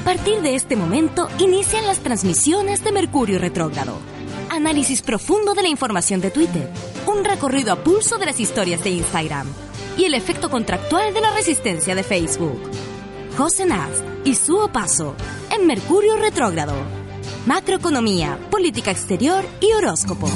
A partir de este momento inician las transmisiones de Mercurio Retrógrado. Análisis profundo de la información de Twitter, un recorrido a pulso de las historias de Instagram y el efecto contractual de la resistencia de Facebook. José Naz y su opaso en Mercurio Retrógrado. Macroeconomía, política exterior y horóscopo.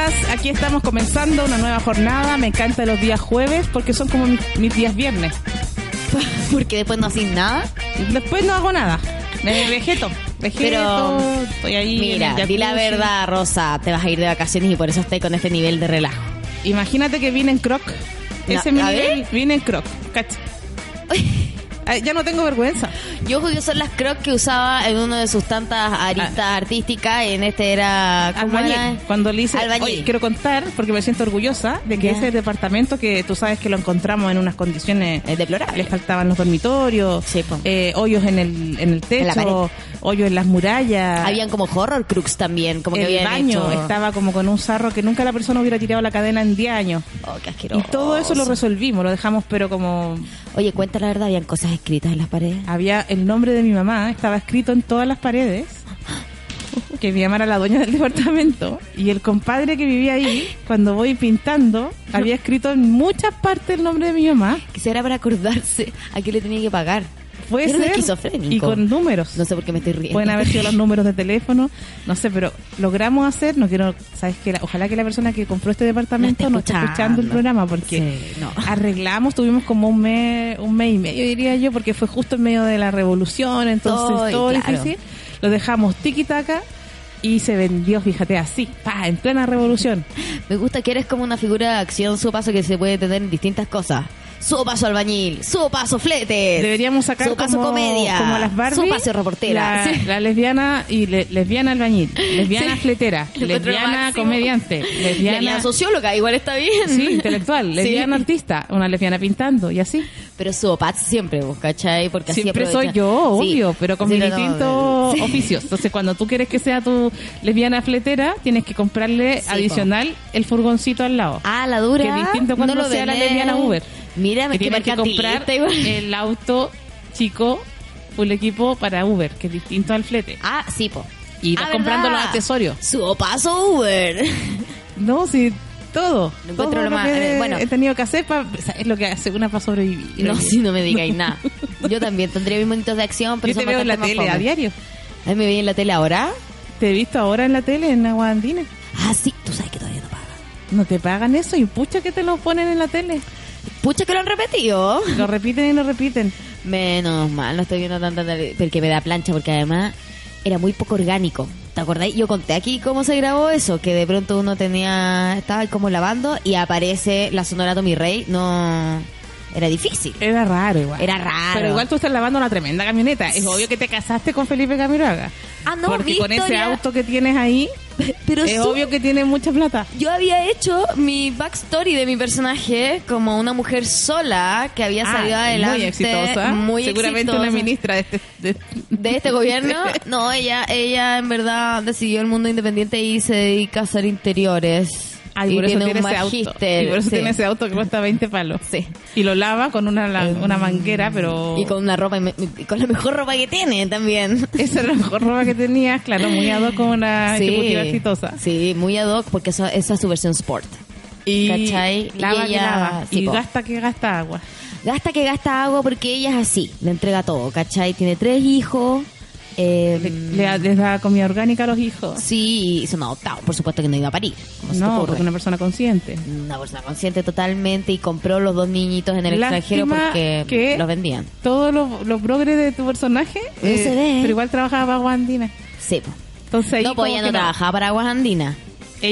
Días, aquí estamos comenzando una nueva jornada. Me encantan los días jueves porque son como mis, mis días viernes. Porque después no haces nada. Después no hago nada, me vegeto. Vegeto, Pero, estoy ahí. Mira, di la verdad, Rosa. Te vas a ir de vacaciones y por eso estás con este nivel de relajo. Imagínate que vine en croc. No, Ese es mi nivel, vine en croc. Cacha. Ay, ya no tengo vergüenza. Yo yo son las crocs que usaba en una de sus tantas aristas artísticas. En este era. ¿cómo Albañil. era? Cuando le hice, oye, quiero contar, porque me siento orgullosa, de que ese departamento que tú sabes que lo encontramos en unas condiciones Es deplorable. les faltaban los dormitorios, Sí, eh, hoyos en el, en el En techo, hoyos en las murallas. Habían como horror crux también. Como que el baño hecho- estaba como con un sarro que nunca la persona hubiera tirado la cadena en 10 años. Oh, qué Y asqueroso. todo eso lo resolvimos, lo dejamos pero como Oye, cuenta la verdad, habían cosas escritas en las paredes. había el nombre de mi mamá, estaba escrito en todas las paredes, que mi mamá era la dueña del departamento, y el compadre que vivía ahí, cuando voy pintando, había escrito en muchas partes el nombre de mi mamá. Quizá era para acordarse a qué le tenía que pagar. Puede Era ser. esquizofrénico. Y con números. No sé por qué me estoy riendo. Pueden haber sido los números de teléfono, no sé, pero logramos hacer, no quiero, sabes que ojalá que la persona que compró este departamento No no esté escuchando el programa porque Sí, no. arreglamos, tuvimos como un mes, un mes y medio diría yo, porque fue justo en medio de la revolución, entonces todo claro. difícil. Lo dejamos tiki taka y se vendió, fíjate, así, pa, en plena revolución. Me gusta que eres como una figura de acción, su paso que se puede tener en distintas cosas. Su paso albañil, su paso fletes. Deberíamos sacar su paso como, comedia. como las Barbie, Su paso reportera. La, Sí. la lesbiana y le- lesbiana albañil, lesbiana Sí. fletera, lesbiana comediante, lesbiana Lesbiana socióloga, igual está bien. Sí, intelectual, Sí. lesbiana artista, una lesbiana pintando y así. Pero su opat siempre, vos, ¿cachai? Porque así Siempre soy yo, Sí. obvio, pero con Sí, mis no, no, distintos sí. oficios. Entonces, cuando tú quieres que sea tu lesbiana fletera, tienes que comprarle Sí, adicional el furgoncito al lado. Ah, la dura. Que es distinto cuando no lo sea la lesbiana Uber. Mira, que qué tienes que comprar el auto chico, full equipo para Uber, que es distinto al flete. Ah, sí, po. Y vas Ah, comprando ¿verdad? los accesorios. Su paso Uber. No, sí, todo. Lo todo lo lo más- que eh, bueno. he tenido que hacer pa- o sea, es lo que hace una para sobrevivir. No, si no me digáis nada. Yo también tendría mis momentos de acción, pero Yo te veo en la tele a diario. Ay, me veía en la tele ahora. Te he visto ahora en la tele en Agua Andina. Ah, sí, tú sabes que todavía no pagan. No te pagan eso y pucha que te lo ponen en la tele. Pucha que lo han repetido. Lo repiten y lo repiten. Menos mal, no estoy viendo tanta porque me da plancha, porque además era muy poco orgánico. ¿Te acordáis? Yo conté aquí cómo se grabó eso, que de pronto uno tenía, estaba como lavando y aparece la Sonora Mi Rey. No, era difícil. Era raro igual. Era raro. Pero igual tú estás lavando una tremenda camioneta. Es obvio que te casaste con Felipe Camiroaga. Ah, no, Porque con ese auto que tienes ahí, Pero es obvio que tiene mucha plata. Yo había hecho mi backstory de mi personaje como una mujer sola que había salido Ah, adelante. Muy exitosa. Muy Seguramente exitosa. una ministra de este... de- de este gobierno. No, ella, ella en verdad decidió el mundo independiente y se dedica a hacer interiores. Y y por eso tiene tiene un ese auto. Y por eso sí. tiene ese auto que cuesta 20 palos. Sí. Y lo lava con una, la- una manguera, pero... Y con una ropa, y con la mejor ropa que tiene también. Esa era la mejor ropa que tenías, claro, muy ad hoc como una ejecutiva exitosa. Sí, muy ad hoc porque esa, esa es su versión sport. Y ¿Cachai? Y lava que ella- lava. sí, y po. gasta que gasta agua. Gasta que gasta agua porque ella es así, le entrega todo, ¿cachai? Tiene tres hijos. Eh, Le, le- les da comida orgánica a los hijos. Sí, y son adoptados, por supuesto que no iba a parir. No, porque una persona consciente. Una persona consciente totalmente y compró los dos niñitos en el extranjero porque que los vendían. Todo lo, lo progre de tu personaje. eh. Pero igual trabajaba para Agua Andina. Sí. Entonces ahí no, pues ella no trabajaba para Aguas Andinas.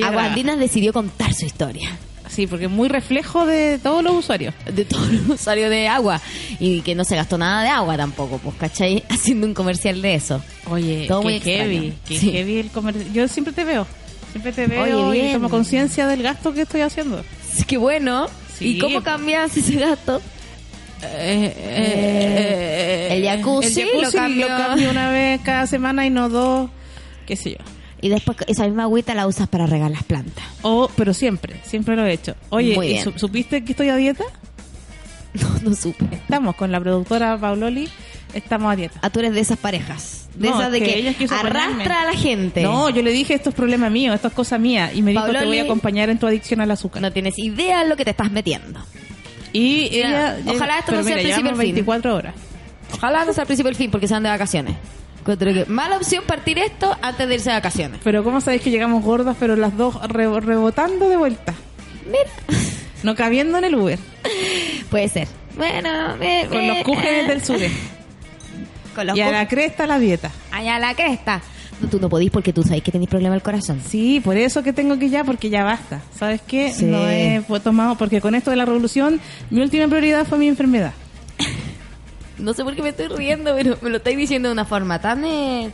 Aguas. Andinas decidió contar su historia. Sí, porque es muy reflejo de todos los usuarios. de todos los usuarios de agua y que no se gastó nada de agua tampoco, pues, ¿cachai? Haciendo un comercial de eso. Oye, Todo qué muy heavy, qué Sí. heavy el comercio. Yo siempre te veo, siempre te veo Oye, y tomo conciencia del gasto que estoy haciendo. Sí, Qué bueno. Sí. ¿Y cómo cambias ese gasto? Eh, el jacuzzi, el lo cambio. cambio una vez cada semana y no dos, qué sé yo. Y después esa misma agüita la usas para regar las plantas. O, pero siempre, siempre lo he hecho. Oye, Muy ¿y bien. su- ¿supiste que estoy a dieta? No, no supe. Estamos con la productora Pauloli, estamos a dieta. Ah, tú eres de esas parejas. De No, esas de que arrastra ponerme. a la gente. No, yo le dije esto es problema mío, esto es cosa mía. Y me dijo te voy a acompañar en tu adicción al azúcar. No tienes idea de lo que te estás metiendo. y ella... Ojalá esto no sea mira, el principio llevamos del fin. 24 horas. Ojalá no sea al principio del fin porque se van de vacaciones. Que mala opción partir esto antes de irse de vacaciones. Pero ¿cómo sabéis que llegamos gordas, pero las dos re- rebotando de vuelta? Mira. No cabiendo en el Uber. Puede ser. Bueno, me- Con me- los cujes del sur. Con los Y a la cresta la dieta. Allá a la cresta. No, tú no podís porque tú sabes que tenés problema del corazón. Sí, por eso que tengo que ya, porque ya basta. ¿Sabes qué? Sí. No he tomado, porque con esto de la revolución, mi última prioridad fue mi enfermedad. No sé por qué me estoy riendo, pero me lo estáis diciendo de una forma tan eh,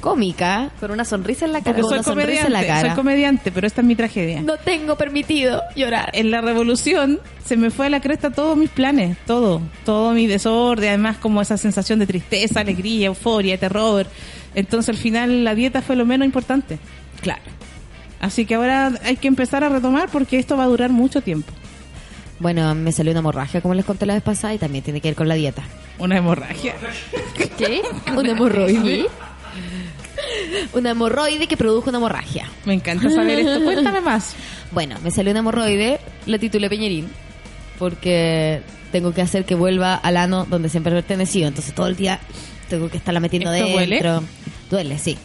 cómica, con una sonrisa en la cara. Porque soy una sonrisa en comediante, la cara. soy comediante, pero esta es mi tragedia. no tengo permitido llorar. En la revolución se me fue a la cresta todos mis planes, todo, todo mi desorden, además como esa sensación de tristeza, alegría, euforia, terror. Entonces al final la dieta fue lo menos importante. Claro. Así que ahora hay que empezar a retomar porque esto va a durar mucho tiempo. Bueno, me salió una hemorragia, como les conté la vez pasada, y también tiene que ver con la dieta. Una hemorragia. ¿Qué? ¿Una hemorroide? una hemorroide que produjo una hemorragia. Me encanta saber esto. Cuéntame más. Bueno, me salió una hemorroide, la titulé Peñerín, porque tengo que hacer que vuelva al ano donde siempre he pertenecido. Entonces todo el día tengo que estarla metiendo ¿Esto dentro. duele? Duele, sí.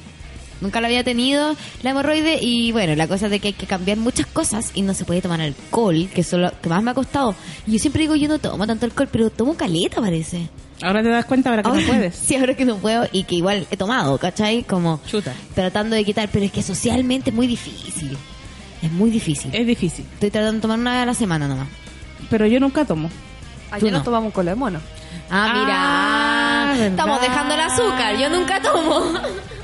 Nunca la había tenido la hemorroide y bueno, la cosa es de que hay que cambiar muchas cosas y no se puede tomar alcohol, que es lo que más me ha costado. Y yo siempre digo, yo no tomo tanto alcohol, pero tomo caleta parece. Ahora te das cuenta ahora que Ahora- no puedes. Sí, ahora que no puedo y que igual he tomado, ¿cachai? Como Chuta. tratando de quitar, pero es que socialmente es muy difícil. Es muy difícil. Es difícil. Estoy tratando de tomar una vez a la semana nomás. Pero yo nunca tomo. Tú Ayer no. nos tomamos un cola de mono. Ah, mira. Ah, Estamos dejando el azúcar. Yo nunca tomo.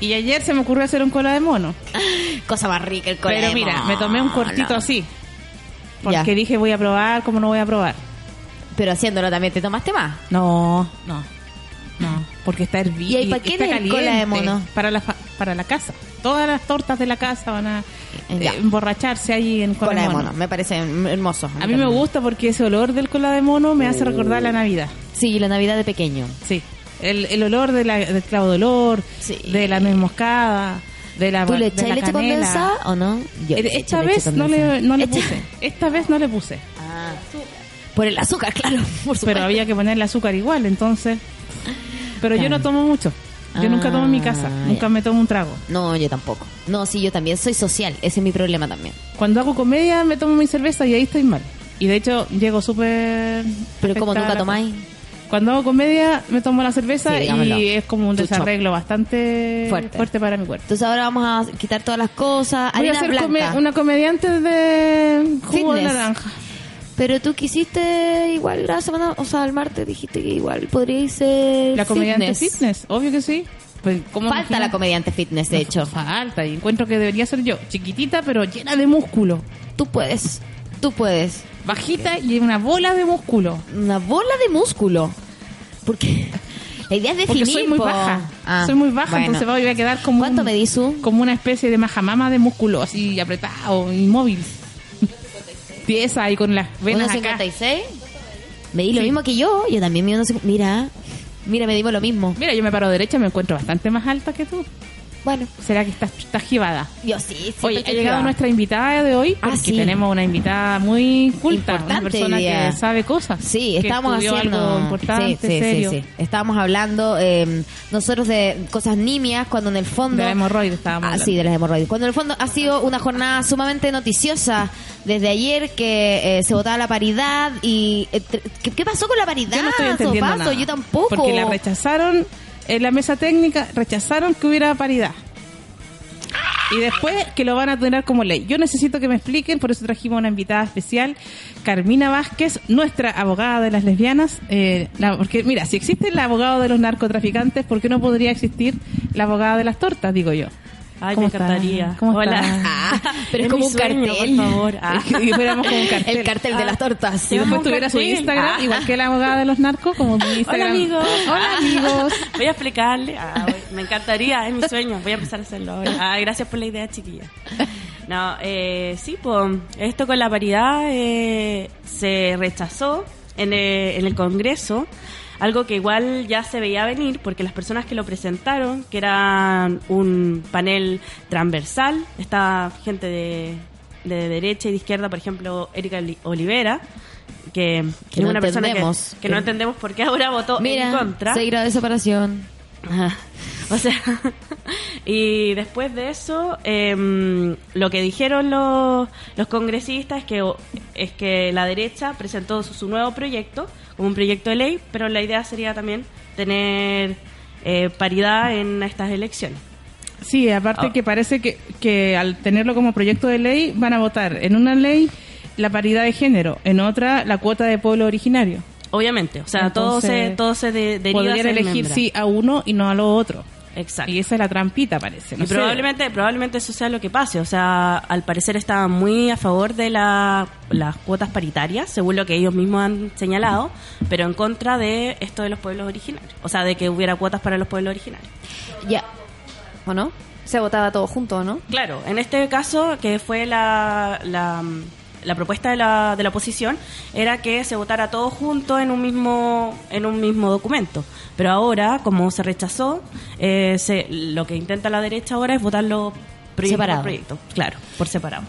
Y ayer se me ocurrió hacer un cola de mono. Cosa más rica el cola Pero de mira, mono. me tomé un cortito así. Porque Ya. dije voy a probar, como no voy a probar. Pero haciéndolo también te tomaste más. No, no. No, porque está hervido. ¿Y ahí para qué está es el cola de caliente. mono? Para la, para la casa. Todas las tortas de la casa van a eh, emborracharse ahí en cola, Cola de de mono. Me parece hermoso. A mí me gusta porque ese olor del cola de mono me hace recordar Uh. la Navidad. Sí, la Navidad de pequeño. Sí. El, el olor de la, del clavo de olor, Sí. de la nuez moscada, de la ¿Tú le la leche condensada o no? Yo Eh, le Esta vez no le, no le puse. Esta vez no le puse. Ah. Por el azúcar, claro. Por. Pero había que ponerle azúcar igual, entonces. Pero yo no tomo mucho. Yo nunca tomo en mi casa. Ah, Nunca ya. me tomo un trago. No, yo tampoco. No, sí, yo también soy social. Ese es mi problema también. Cuando hago comedia me tomo mi cerveza y ahí estoy mal. Y de hecho llego súper... Pero como nunca tomáis. cosa. Cuando hago comedia me tomo la cerveza Sí, y es como un desarreglo bastante Fuerte. para mi cuerpo. Entonces ahora vamos a quitar todas las cosas. Voy a ser come- una comediante de jugo de Fitness. naranja. Pero tú quisiste igual la semana, o sea, el martes dijiste que igual podríais ser La comediante fitness. fitness, obvio que sí. Pues, ¿cómo Falta imagino? la comediante fitness, de hecho. Falta, y encuentro que debería ser yo. Chiquitita, pero llena de músculo. Tú puedes, tú puedes. Bajita y una bola de músculo. Una bola de músculo. Porque la idea es definir. Porque soy muy po. baja. Ah, soy muy baja, bueno. entonces voy a quedar como, ¿Cuánto un- tú? como una especie de majamama de músculo, así apretado, inmóvil. Pieza y con las venas acá. 1.56. Medí lo mismo que yo. Yo también cincu- Mira, mira, medimos lo mismo. Mira, yo me paro derecha y me encuentro bastante más alta que tú. Bueno, ¿Será que estás, estás jibada? yo sí. siempre Oye, ha llegado privada. nuestra invitada de hoy Ah, porque sí. tenemos una invitada muy culta, una Importante persona hoy día. que sabe cosas. Sí, estábamos haciendo algo importante, sí, sí, serio. Sí, sí. Estábamos hablando eh, nosotros de cosas nimias cuando en el fondo De la hemorroide estábamos Ah, hablando. sí, de las hemorroides. Cuando en el fondo ha sido una jornada sumamente noticiosa desde ayer que eh, se votaba la paridad y eh, ¿qué, qué pasó con la paridad? Yo no estoy entendiendo nada. Yo tampoco. Porque la rechazaron, en la mesa técnica rechazaron que hubiera paridad. Y después que lo van a tener como ley. Yo necesito que me expliquen, por eso trajimos una invitada especial, Carmina Vázquez, nuestra abogada de las lesbianas. Eh, porque mira, si existe el abogado de los narcotraficantes, ¿por qué no podría existir la abogada de las tortas, digo yo? Ay, ¿Cómo me encantaría. ¿Cómo Hola. está? Ah, pero es Es como un sueño, cartel. por favor. Ah. Y fuéramos como un cartel. El cartel de las tortas. Si después tuviera su. Instagram, Ah. igual que la abogada de los narcos, como mi Instagram. Hola amigos. Hola amigos. Voy a explicarle. Ah, voy- me encantaría, es mi sueño. Voy a empezar a hacerlo ahora. Ah, gracias por la idea, chiquilla. No, eh, sí, pues esto con la paridad eh, se rechazó en el, en el Congreso. Algo que igual ya se veía venir porque las personas que lo presentaron, que eran un panel transversal, estaba gente de, de derecha y de izquierda, por ejemplo, Erika Oli- Olivera, que, Que es no una persona que, que no entendemos por qué ahora votó Mira, en contra. grados de separación. Ajá. O sea, y después de eso, em, lo que dijeron los, los congresistas es que, es que la derecha presentó su, su nuevo proyecto como un proyecto de ley, pero la idea sería también tener eh, paridad en estas elecciones. Sí, aparte Ah. que parece que, que al tenerlo como proyecto de ley van a votar en una ley la paridad de género, en otra la cuota de pueblo originario. Obviamente, o sea, todo se, todo se de, deriva Podrían elegir sí a uno y no a lo otro. Exacto. Y esa es la trampita, parece. No y sé. probablemente, probablemente eso sea lo que pase. O sea, al parecer estaban muy a favor de la- las cuotas paritarias, según lo que ellos mismos han señalado, pero en contra de esto de los pueblos originarios. O sea, de que hubiera cuotas para los pueblos originarios. Ya. ¿O no? Se votaba todo junto, ¿no? Claro, en este caso, que fue la, la, la propuesta de la, de la oposición, era que se votara todo junto en un mismo, en un mismo documento. Pero ahora, como se rechazó, eh, se, lo que intenta la derecha ahora es votarlo proyecto Separado. por proyecto. Claro, por separado.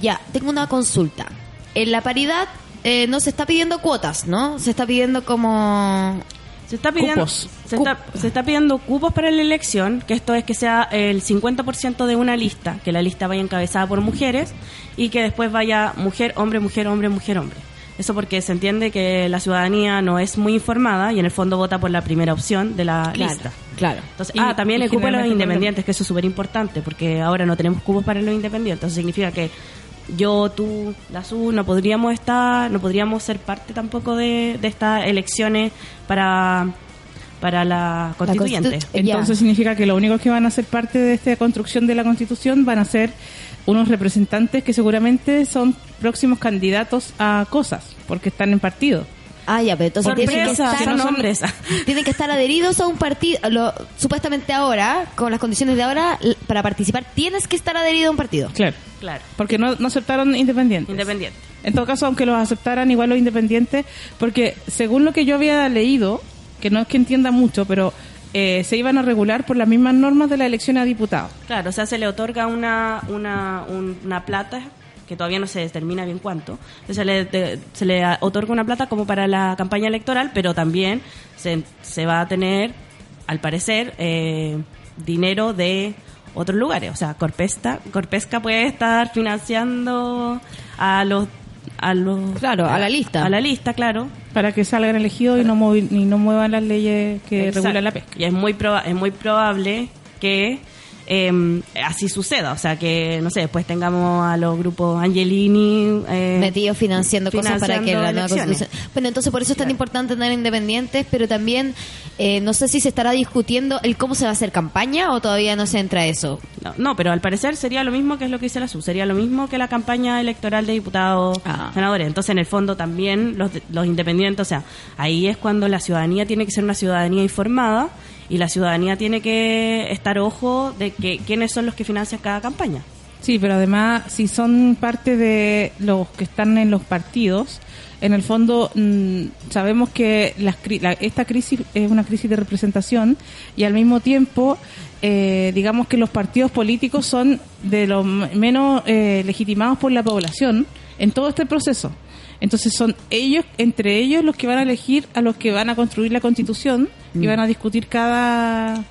Ya, tengo una consulta. En la paridad eh, no se está pidiendo cuotas, ¿no? Se está pidiendo como... Se está pidiendo, Cupos. Se, está, se está pidiendo cupos para la elección, que esto es que sea el 50% de una lista, que la lista vaya encabezada por mujeres y que después vaya mujer, hombre, mujer, hombre, mujer, hombre. Eso porque se entiende que la ciudadanía no es muy informada y en el fondo vota por la primera opción de la lista. Claro. Entonces, Y- ah, también el cupo de los independientes, que eso es súper importante, porque ahora no tenemos cupos para los independientes. Eso significa que yo, tú, la SU, no podríamos estar, no podríamos ser parte tampoco de, de estas elecciones para, para la constituyente. constitu-. Entonces significa que los únicos que van a ser parte de esta construcción de la constitución van a ser unos representantes que seguramente son próximos candidatos a cosas, porque están en partido. Ah, ya, pero entonces tienen que, estar, son hombres. tienen que estar adheridos a un partido. Lo, supuestamente ahora, con las condiciones de ahora, para participar tienes que estar adherido a un partido. Claro. Claro, Porque no, no aceptaron independientes. independiente. En todo caso, aunque los aceptaran igual los independientes, porque según lo que yo había leído, que no es que entienda mucho, pero eh, se iban a regular por las mismas normas de la elección a diputados. Claro, o sea, se le otorga una, una, un- una plata que todavía no se determina bien cuánto. Entonces, se le, de- se le a- otorga una plata como para la campaña electoral, pero también se, se va a tener, al parecer, eh, dinero de otros lugares. O sea, Corpesta, Corpesca puede estar financiando a los... A los Claro, a la lista. A la lista, claro. para que salgan elegidos y no, movi- y no muevan las leyes que Exacto. regulan la pesca. Y es muy, proba- es muy probable que eh, así suceda. O sea, que, no sé, después tengamos a los grupos Angelini. Eh, metidos financiando, cosas para que la nueva constitución. Bueno, entonces por eso es tan importante tener independientes, pero también eh, no sé si se estará discutiendo el cómo se va a hacer campaña o todavía no se entra eso. No, no, pero al parecer sería lo mismo que es lo que dice la SU. Sería lo mismo que la campaña electoral de diputados, Ah. senadores. Entonces, en el fondo, también los, los independientes, o sea, ahí es cuando la ciudadanía tiene que ser una ciudadanía informada y la ciudadanía tiene que estar ojo de que quiénes son los que financian cada campaña. Sí, pero además, si son parte de los que están en los partidos, en el fondo mm, sabemos que las la- esta crisis es una crisis de representación y al mismo tiempo, eh, digamos que los partidos políticos son de los menos eh, legitimados por la población en todo este proceso. Entonces son ellos, entre ellos, los que van a elegir a los que van a construir la constitución y van a discutir cada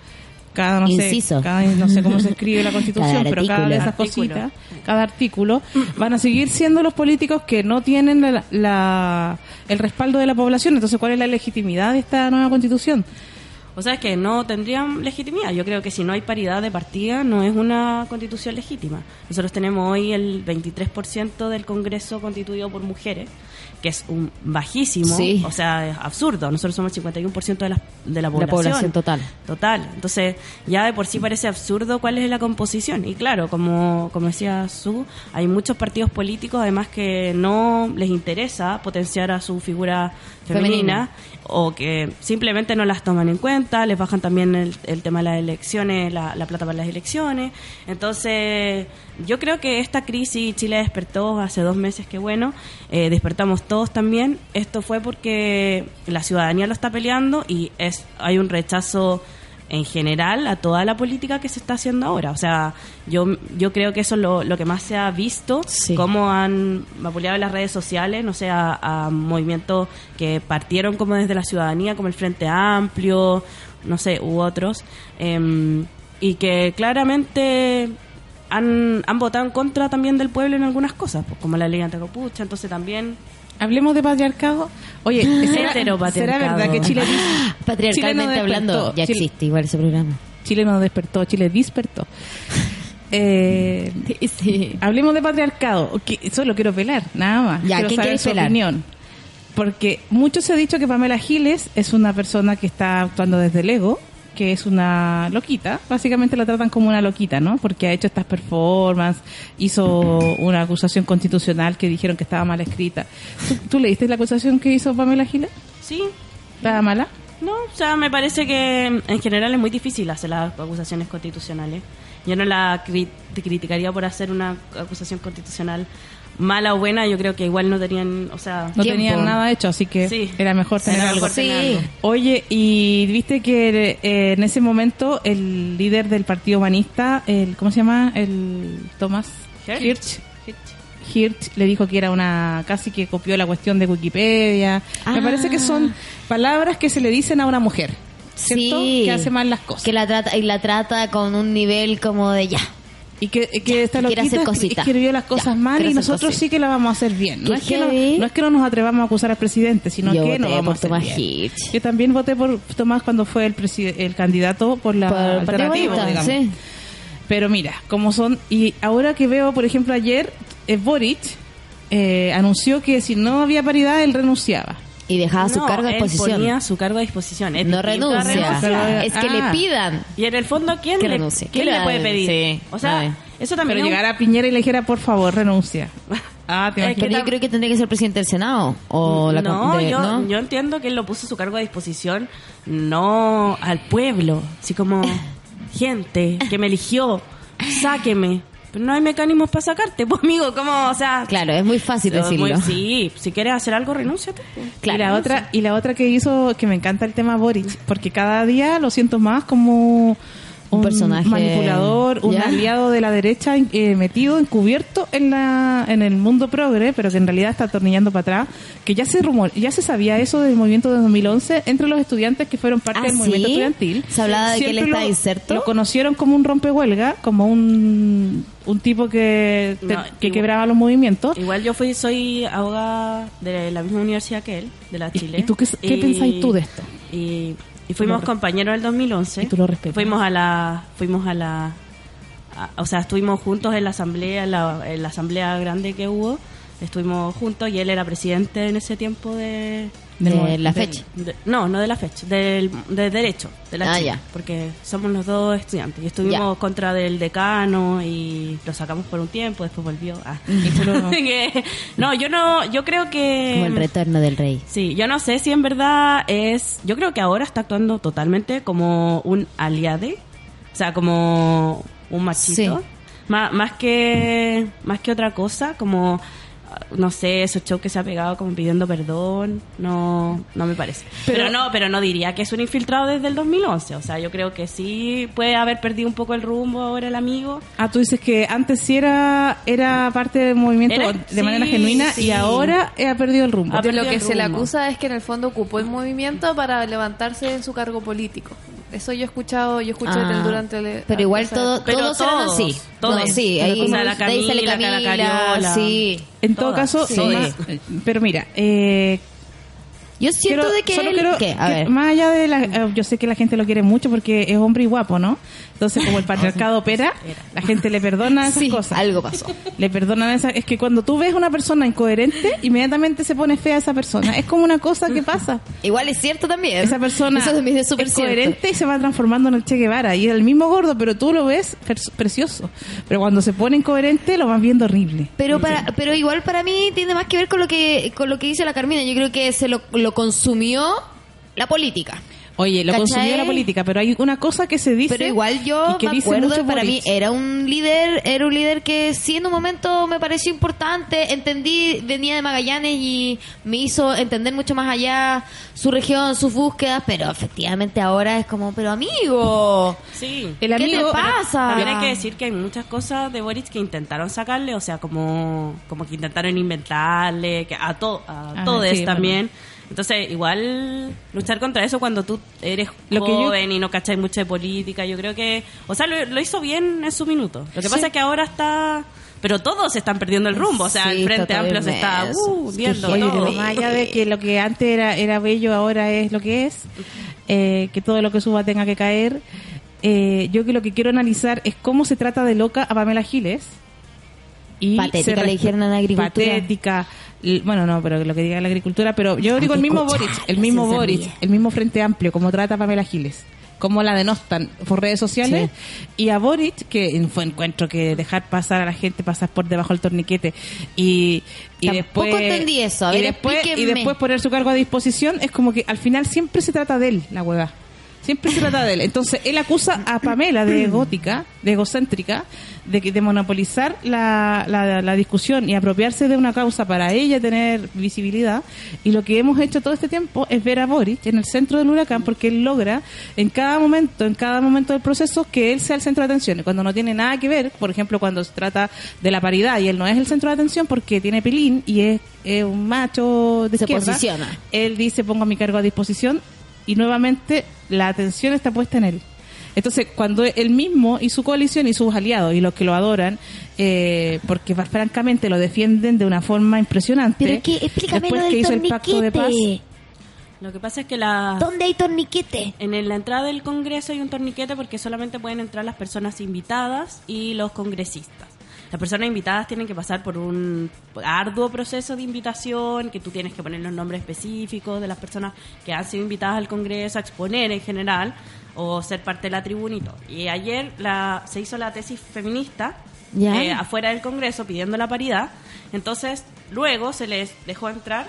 cada no Inciso. sé cada, no sé cómo se escribe la constitución Cada pero cada de esas artículo. cositas cada artículo van a seguir siendo los políticos que no tienen la, la- el respaldo de la población entonces cuál es la legitimidad de esta nueva constitución O sea, es que no tendrían legitimidad. Yo creo que si no hay paridad de partida, no es una constitución legítima. Nosotros tenemos hoy el 23% del Congreso constituido por mujeres, que es un bajísimo, Sí. o sea, es absurdo. Nosotros somos el 51% de la, de la La población. población total. Total. Entonces, ya de por sí parece absurdo cuál es la composición. Y claro, como, como decía Su, hay muchos partidos políticos además que no les interesa potenciar a su figura femenina, Femenina. o que simplemente no las toman en cuenta, les bajan también el, el tema de las elecciones, la, la plata para las elecciones. Entonces, yo creo que esta crisis Chile despertó hace dos meses, que bueno, eh, despertamos todos también. Esto fue porque la ciudadanía lo está peleando y es hay un rechazo en general a toda la política que se está haciendo ahora. O sea, yo, yo creo que eso es lo, lo que más se ha visto, Sí. cómo han vapuleado las redes sociales, no sé, a, a movimientos que partieron como desde la ciudadanía, como el Frente Amplio, no sé, u otros, em, y que claramente han, han votado en contra también del pueblo en algunas cosas, pues, como la ley anticapucha, entonces también... Hablemos de patriarcado. Oye, ¿será, Heteropatriarcado. ¿será verdad que Chile, Chile Patriarcalmente no hablando, ya Chile- existe igual ese programa. Chile no despertó, Chile despertó. Eh, Sí. Hablemos de patriarcado. Solo quiero pelar, nada más. Ya, quiero ¿quién saber su pelar? opinión. Porque mucho se ha dicho que Pamela Giles es una persona que está actuando desde el ego, que es una loquita. Básicamente la tratan como una loquita, ¿no? Porque ha hecho estas performances, hizo una acusación constitucional que dijeron que estaba mal escrita. ¿Tú, tú leíste la acusación que hizo Pamela Giles? Sí, ¿Estaba mala? No, o sea, me parece que en general es muy difícil hacer las acusaciones constitucionales. Yo no la cri- te criticaría por hacer una acusación constitucional mala o buena, yo creo que igual no tenían, o sea, No Tiempo. tenían nada hecho, así que Sí. era mejor tener Era algo. Sí. algo. Oye, y viste que eh, en ese momento el líder del Partido Humanista, el ¿cómo se llama? El Tomás Hirsch. Hirsch. Le dijo que era una casi que copió la cuestión de Wikipedia. Me Ah. parece que son palabras que se le dicen a una mujer, ¿cierto? Sí. Que hace mal las cosas. Que la trata, y la trata con un nivel como de ya. y que, que hacer cositas. escribió las cosas Ya, mal y nosotros cositas. sí que la vamos a hacer bien. No es, que no, no es que no nos atrevamos a acusar al presidente, sino Yo que no vamos por a hacer Tomás bien. Yo también voté por Tomás cuando fue el, el candidato por la Por alternativa, digamos. sí. Pero mira, como son... Y ahora que veo, por ejemplo, ayer, Boric eh, anunció que si no había paridad, él renunciaba. Y dejaba su no, cargo a él disposición. ponía su cargo a disposición. Es No a renuncia. Es que Ah. le pidan. Y en el fondo, ¿quién, Que le, renuncie. ¿quién le puede pedir? sí, o sea, ay. eso también Pero es un- llegara Piñera y le dijera, por favor, renuncia. Ah, te Es que Pero yo creo que tendría que ser presidente del Senado. O la no, de- yo, ¿no? yo entiendo que él lo puso su cargo a disposición, no al pueblo, así como gente que me eligió, sáqueme. Pero no hay mecanismos para sacarte, pues amigo, como, o sea... Claro, es muy fácil es muy- decirlo. sí, si quieres hacer algo, renúnciate. pues. Claro. y la otra y la otra que hizo que me encanta el tema Boric porque cada día lo siento más como Un personaje- manipulador un ¿Ya? aliado de la derecha eh, metido encubierto en la en el mundo progre pero que en realidad está atornillando para atrás que ya se rumor ya se sabía eso del movimiento de 2011 entre los estudiantes que fueron parte ¿Ah, del movimiento estudiantil Se hablaba de que él estaba lo- inserto. lo conocieron como un rompehuelga como un un tipo que, te- No, que igual- quebraba los movimientos Igual yo fui, soy abogada de la misma universidad que él, de la ¿Y- Chile. y tú qué- qué pensáis tú de esto? Y, y fuimos compañeros del 2011. Y tú lo respetas. Fuimos a la, fuimos a la, a- o sea, estuvimos juntos en la asamblea, en la, en la asamblea grande que hubo. Estuvimos juntos y él era presidente en ese tiempo de, de la fecha. de- no, no de la fecha, del, de derecho, de la Ah, Chile, ya. porque somos los dos estudiantes y estuvimos Ya. contra del decano y lo sacamos por un tiempo, después volvió. Ah. No, yo no, yo creo que Como el retorno del rey. Sí, yo no sé si en verdad es. Yo creo que ahora está actuando totalmente como un aliade, o sea, como un machito. Sí. Má- más que más que otra cosa, como no sé, esos shows que se ha pegado como pidiendo perdón, no no me parece. Pero, Pero- no, pero no diría que es un infiltrado desde el 2011, o sea, yo creo que sí puede haber perdido un poco el rumbo ahora el amigo. Ah, tú dices que antes sí era, era parte del movimiento Era- de sí, manera genuina sí. y ahora ha perdido el rumbo. De lo que se le acusa es que en el fondo ocupó el movimiento para levantarse en su cargo político. Eso yo he escuchado, yo escuché Ah, durante el... pero igual todo. Pero todos eran todos, así. todos. No, sí, La ahí, cosa de la sale Camila, Cariola. sí. En todo Todas, caso, sí. Pero mira, eh, Yo siento Quiero- de que solo él- quiero ¿qué? A que ver. más allá de la eh, yo sé que la gente lo quiere mucho porque es hombre y guapo, ¿no? Entonces como el patriarcado opera, la gente le perdona esas Sí, cosas. algo pasó. Le perdonan esas es que cuando tú ves una persona incoherente, inmediatamente se pone fea esa persona. Es como una cosa que pasa. Igual es cierto también. Esa persona Eso es cierto. coherente y se va transformando en el Che Guevara. Y es el mismo gordo, pero tú lo ves precioso. Pero cuando se pone incoherente, lo vas viendo horrible. Pero para, pero igual para mí tiene más que ver con lo que con lo que dice la Carmina. Yo creo que se lo, lo consumió la política. Oye, lo ¿Cachai? consumió la política, pero hay una cosa que se dice. Pero igual yo que me acuerdo mucho para Boric. mí era un líder, era un líder que sí en un momento me pareció importante, entendí, venía de Magallanes y me hizo entender mucho más allá su región, sus búsquedas, pero efectivamente ahora es como, pero amigo, Sí. El ¿qué amigo- te pasa? También hay que decir que hay muchas cosas de Boric que intentaron sacarle, o sea, como, como que intentaron inventarle, que a, to, a Ajá, todos sí, también. Entonces, igual luchar contra eso cuando tú eres Lo que yo- joven y no cacháis mucho de política, yo creo que, o sea, lo, lo hizo bien en su minuto. Lo que pasa es que ahora está, pero todos están perdiendo el rumbo, o sea, Sí, el Frente Amplio se está uh, viendo Oye, todo. más allá de que lo que antes era, era bello, ahora es lo que es, eh, que todo lo que suba tenga que caer, eh, yo que lo que quiero analizar es cómo se trata de loca a Pamela Giles. Y Patética, se le dijeron en agricultura. Patética. Bueno, no, pero lo que diga la agricultura, pero yo digo el mismo Boric, el mismo Boric, el mismo Frente Amplio, como trata Pamela Giles. Cómo la denostan por redes sociales. Y a Boric, que fue encuentro que dejar pasar a la gente, pasar por debajo del torniquete. Y, y Tampoco después. entendí eso. A y después, y después poner su cargo a disposición, es como que al final siempre se trata de él, la hueva. Siempre se trata de él. Entonces, él acusa a Pamela de egótica, de egocéntrica, de, que- de monopolizar la, la, la discusión y apropiarse de una causa para ella tener visibilidad. Y lo que hemos hecho todo este tiempo es ver a Boric en el centro del huracán porque él logra en cada momento, en cada momento del proceso, que él sea el centro de atención. Y cuando no tiene nada que ver, por ejemplo, cuando se trata de la paridad y él no es el centro de atención porque tiene pilín y es, es un macho de Se izquierda, posiciona. él dice pongo mi cargo a disposición y nuevamente la atención está puesta en él. Entonces, cuando él mismo y su coalición y sus aliados y los que lo adoran, eh, porque francamente lo defienden de una forma impresionante. Pero que, explícame después lo que hizo el pacto de paz, torniquete. Lo que pasa es que la... ¿Dónde hay torniquete? En la entrada del Congreso hay un torniquete porque solamente pueden entrar las personas invitadas y los congresistas. Las personas invitadas tienen que pasar por un arduo proceso de invitación, que tú tienes que poner los nombres específicos de las personas que han sido invitadas al Congreso a exponer en general o ser parte de la tribuna y todo. Y ayer la, se hizo la tesis feminista eh, afuera del Congreso pidiendo la paridad. Entonces, luego se les dejó entrar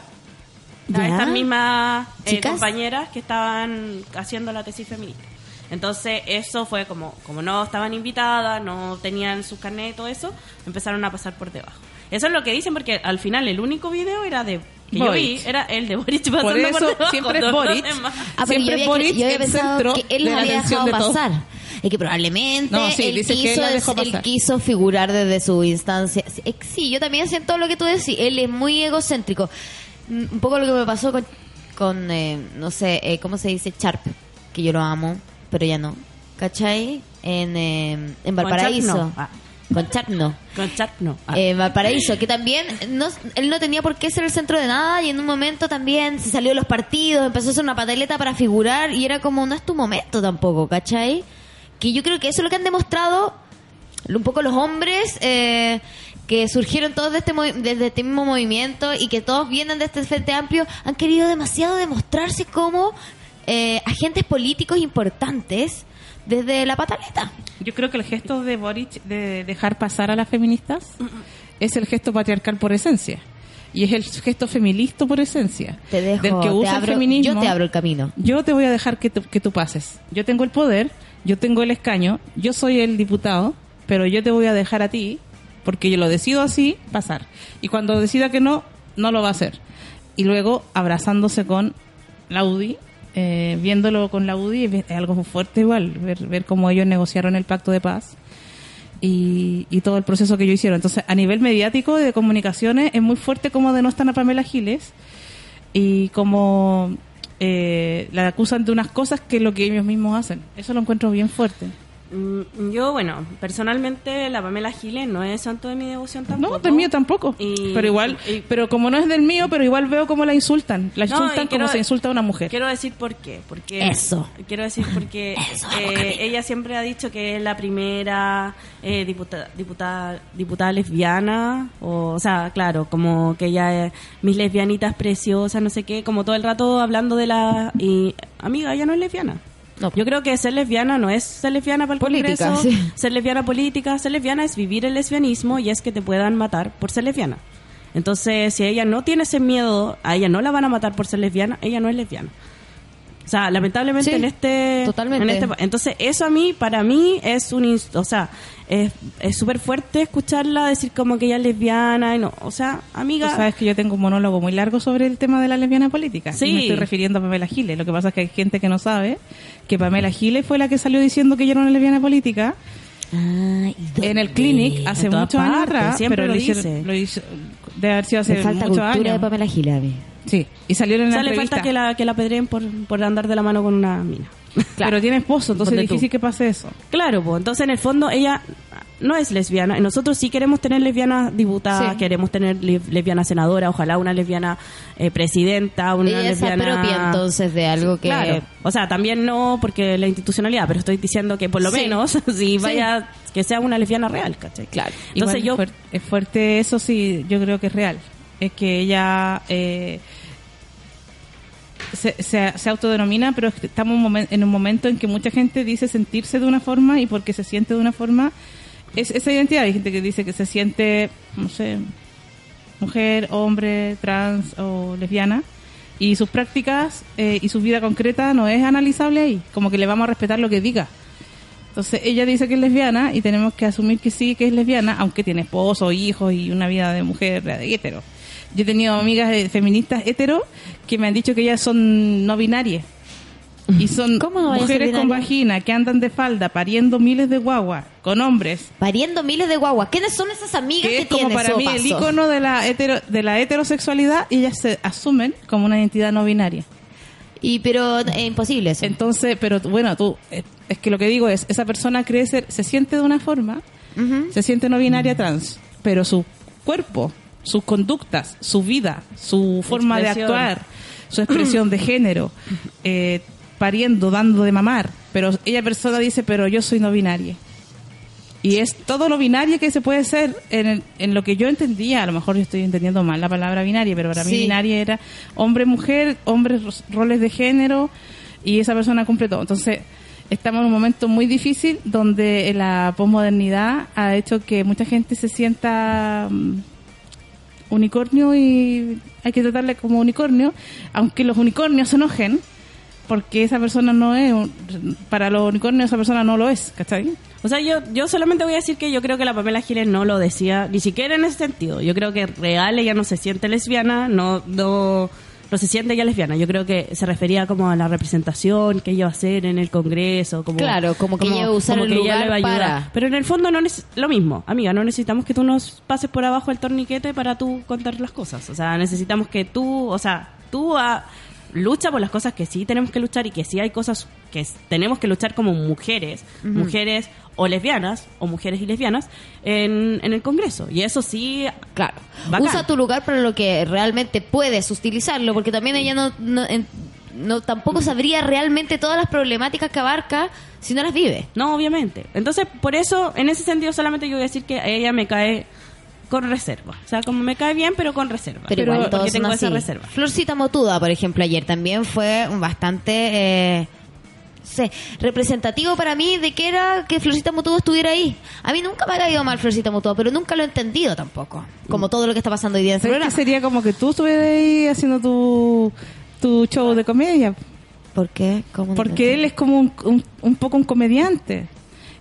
a estas mismas eh, compañeras que estaban haciendo la tesis feminista. Entonces, eso fue como, como no estaban invitadas, no tenían sus carnet y todo eso, empezaron a pasar por debajo. Eso es lo que dicen porque al final el único video era de que yo vi Boric. era el de Boric pasando Por eso debajo, siempre es Boric. Ah, Siempre yo había, Boric yo había el pensado centro que él de los la había atención dejado de pasar. Es que probablemente No, sí, él, dice que quiso, él la dejó él pasar. quiso figurar desde su instancia. Sí, eh, Sí, yo también siento lo que tú decís. Él es muy egocéntrico. Mm, Un poco lo que me pasó con, con eh, no sé, eh, ¿cómo se dice? Charp. Que yo lo amo, pero ya no. ¿Cachai? En, eh, en Con Valparaíso. No. Ah. Con no. Con no. Ah. Eh, Valparaíso, que también no, él no tenía por qué ser el centro de nada y en un momento también se salió de los partidos, empezó a hacer una pataleta para figurar y era como, no es tu momento tampoco, ¿cachai? Que yo creo que eso es lo que han demostrado un poco los hombres eh, que surgieron todos de este desde este mismo movimiento y que todos vienen de este frente amplio, han querido demasiado demostrarse como eh, agentes políticos importantes desde la pataleta. Yo creo que el gesto de Boric de dejar pasar a las feministas es el gesto patriarcal por esencia. Y es el gesto feminista por esencia. Te dejo, Del que te usa abro- el feminismo. yo te abro el camino. Yo te voy a dejar que tú, que tú pases. Yo tengo el poder, yo tengo el escaño, yo soy el diputado, pero yo te voy a dejar a ti, porque yo lo decido así, pasar. Y cuando decida que no, no lo va a hacer. Y luego abrazándose con la UDI, eh, viéndolo con la UDI, es algo fuerte igual, ver, ver cómo ellos negociaron el pacto de paz y, y todo el proceso que ellos hicieron. Entonces, a nivel mediático de comunicaciones, es muy fuerte como denostan a Pamela Giles y como eh, la acusan de unas cosas que es lo que ellos mismos hacen. Eso lo encuentro bien fuerte. Mm, Yo, bueno, personalmente la Pamela Giles no es santo de mi devoción tampoco. No, del mío tampoco. Y- pero igual, y- pero como no es del mío, pero igual veo cómo la insultan. La No, insultan y como quiero- se insulta a una mujer. Quiero decir por qué. Porque, Eso. Quiero decir porque eh, ella siempre ha dicho que es la primera eh, diputada, diputada, diputada lesbiana. O, o sea, claro, como que ella es mis lesbianitas preciosas, no sé qué, como todo el rato hablando de la... Y, amiga, ella no es lesbiana. No. Yo creo que ser lesbiana no es ser lesbiana para el Política, Congreso, sí. ser lesbiana política, ser lesbiana es vivir el lesbianismo y es que te puedan matar por ser lesbiana. Entonces, si ella no tiene ese miedo, a ella no la van a matar por ser lesbiana, ella no es lesbiana. O sea, lamentablemente Sí, en este... totalmente. en este- entonces, eso a mí, para mí, es un... O sea, es es súper fuerte escucharla decir como que ella es lesbiana. Y no, o sea, Tú amiga... sabes que yo tengo un monólogo muy largo sobre el tema de la lesbiana política. Sí. Y me estoy refiriendo a Pamela Giles. Lo que pasa es que hay gente que no sabe que Pamela Giles fue la que salió diciendo que ella era una lesbiana política Ah, en el clinic hace En muchos años atrás. siempre pero lo lo hizo- debe haber sido hace falta muchos cultura de años. Pamela Giles a mí. Sí, y salió en O la sea, le entrevista. falta que la, que la pedreen por, por andar de la mano con una mina. Pero tiene esposo, entonces es tú. difícil que pase eso. Claro, pues entonces en el fondo ella no es lesbiana. Y nosotros sí queremos tener lesbiana diputada, Sí. queremos tener le- lesbiana senadora, ojalá una lesbiana eh, presidenta, una Ella es lesbiana... propia entonces de algo que... Claro, o sea, también no porque la institucionalidad, pero estoy diciendo que por lo Sí. menos, si vaya, que sea una lesbiana real, ¿cachai? Claro. Entonces Igual yo... es, fuerte, es fuerte eso sí, yo creo que es real. Es que ella eh, se, se, autodenomina, pero estamos un momen- en un momento en que mucha gente dice sentirse de una forma y porque se siente de una forma es esa identidad. Hay gente que dice que se siente, no sé, mujer, hombre, trans o lesbiana y sus prácticas eh, y su vida concreta no es analizable ahí, como que le vamos a respetar lo que diga. Entonces ella dice que es lesbiana y tenemos que asumir que sí, que es lesbiana, aunque tiene esposo, hijos y una vida de mujer de hetero. Yo he tenido amigas eh, feministas hetero que me han dicho que ellas son no binarias. Y son ¿Cómo no vaya a ser mujeres con vagina que andan de falda pariendo miles de guaguas con hombres. Pariendo miles de guaguas. ¿Quiénes son esas amigas Que que, es como para mí el icono de la, hetero, de la heterosexualidad y ellas se asumen como una identidad no binaria. Y pero es imposible eso. Entonces, pero bueno, tú, eh, es que lo que digo es, esa persona cree ser, se siente de una forma, se siente no binaria trans, pero su cuerpo, sus conductas, su vida, su forma de actuar, su expresión de género, eh, pariendo, dando de mamar, pero ella persona dice, pero yo soy no binaria. Y es todo lo binario que se puede ser en, el- en lo que yo entendía. A lo mejor yo estoy entendiendo mal la palabra binaria, pero para mí Sí. binaria era hombre-mujer, hombres, roles de género, y esa persona cumple todo. Entonces, estamos en un momento muy difícil donde la posmodernidad ha hecho que mucha gente se sienta mm, unicornio y hay que tratarle como unicornio, aunque los unicornios se enojen, porque esa persona no es, para los unicornios esa persona no lo es, ¿cachai? O sea, yo, yo solamente voy a decir que yo creo que la Pamela Giles no lo decía, ni siquiera en ese sentido. Yo creo que real ella no se siente lesbiana, no, no, no se siente ya lesbiana. Yo creo que se refería como a la representación que ella va a hacer en el Congreso. Como, Claro, como que ella va a usar el ella lugar le va a ayudar. para- Pero en el fondo no es lo mismo. Amiga, no necesitamos que tú nos pases por abajo el torniquete para tú contar las cosas. O sea, necesitamos que tú, o sea, tú ah, lucha por las cosas que sí tenemos que luchar y que sí hay cosas que tenemos que luchar como mujeres, mujeres o lesbianas, o mujeres y lesbianas, en, en el Congreso. Y eso sí, Claro. Bacán. Usa tu lugar para lo que realmente puedes utilizarlo, porque también ella no, no, en- no tampoco sabría realmente todas las problemáticas que abarca si no las vive. no, obviamente. Entonces, por eso, en ese sentido, solamente yo voy a decir que a ella me cae con reserva. O sea, como me cae bien, pero con reserva. Pero, igual todos tengo así. esa reserva. Florcita Motuda, por ejemplo, ayer también fue bastante eh, sé, representativo para mí de que era que Florcita Motuda estuviera ahí. A mí nunca me ha caído mal Florcita Motuda, pero nunca lo he entendido tampoco. Como todo lo que está pasando hoy día en este ¿Sabes que programa. sería como que tú estuvieras ahí haciendo tu, tu show de comedia? ¿Por qué? ¿Cómo no Porque él es como un, un, un poco un comediante.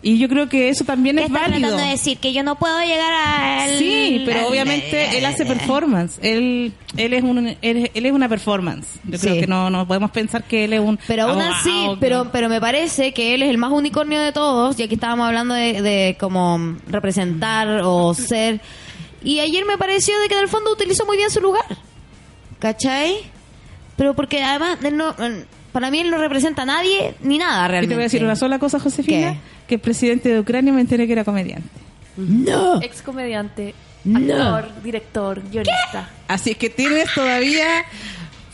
Y yo creo que eso también ¿Qué es válido. tratando de decir? Que yo no puedo llegar a... Sí, pero obviamente él hace performance. Él él es un él, él es una performance. Yo creo que no no podemos pensar que él es un Pero aún abogado, así, que- pero, pero me parece que él es el más unicornio de todos, ya que estábamos hablando de, de como representar o ser. Y ayer me pareció de que en el fondo utilizó muy bien su lugar. ¿Cachai? Pero porque además, él no, para mí él no representa a nadie ni nada Y realmente. te voy a decir una sola cosa, Josefina. ¿Qué? Que el presidente de Ucrania me enteré que era comediante. No. Ex comediante, No. actor, director, guionista. Así es que tienes todavía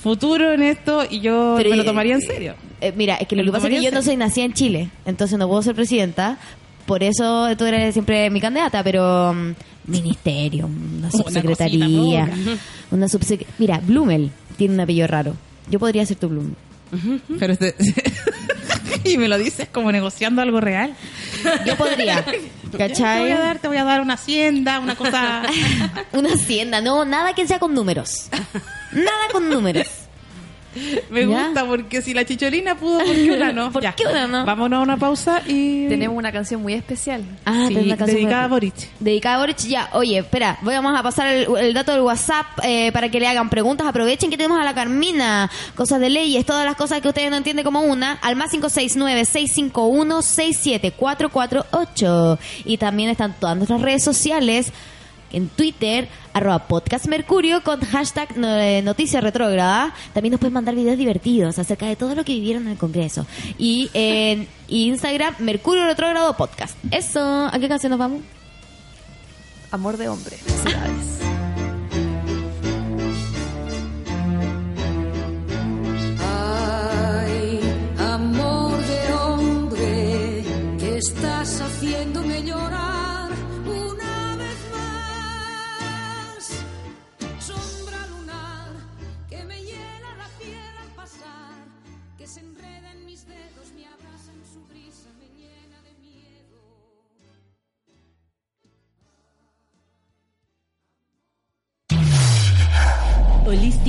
futuro en esto y yo Pero, me lo eh, tomaría en serio. Eh, mira, es que lo que pasa es que yo no soy nacida en Chile, entonces no puedo ser presidenta. Por eso tú eres siempre mi candidata, pero mm, ministerio, una subsecretaría, una subsec... Mira, Blumel tiene un apellido raro. Yo podría ser tu Blumel. Pero este- y me lo dices como negociando algo real. Yo podría, Te voy a dar, te voy a dar una hacienda, una cosa. Una hacienda, no, nada que sea con números. Nada con números. Me ¿Ya? gusta porque si la chicholina pudo, ¿por qué una no? ¿Por Ya. qué una no? Vámonos a una pausa y. Tenemos una canción muy especial. Ah, Sí, una canción dedicada a Boric. Dedicada a Boric, ya. Oye, espera, voy- vamos a pasar el, el dato del WhatsApp eh, para que le hagan preguntas. Aprovechen que tenemos a la Carmina, cosas de leyes, todas las cosas que ustedes no entienden como una, al más 569-651-67448. Y también están todas nuestras redes sociales. En Twitter, arroba podcast Mercurio con hashtag eh, noticia retrógrada. También nos pueden mandar videos divertidos acerca de todo lo que vivieron en el Congreso. Y en Instagram, Mercurio Retrógrado Podcast. Eso, ¿a qué canción nos vamos? Amor de hombre. Ay, amor de hombre, que estás haciéndome llorar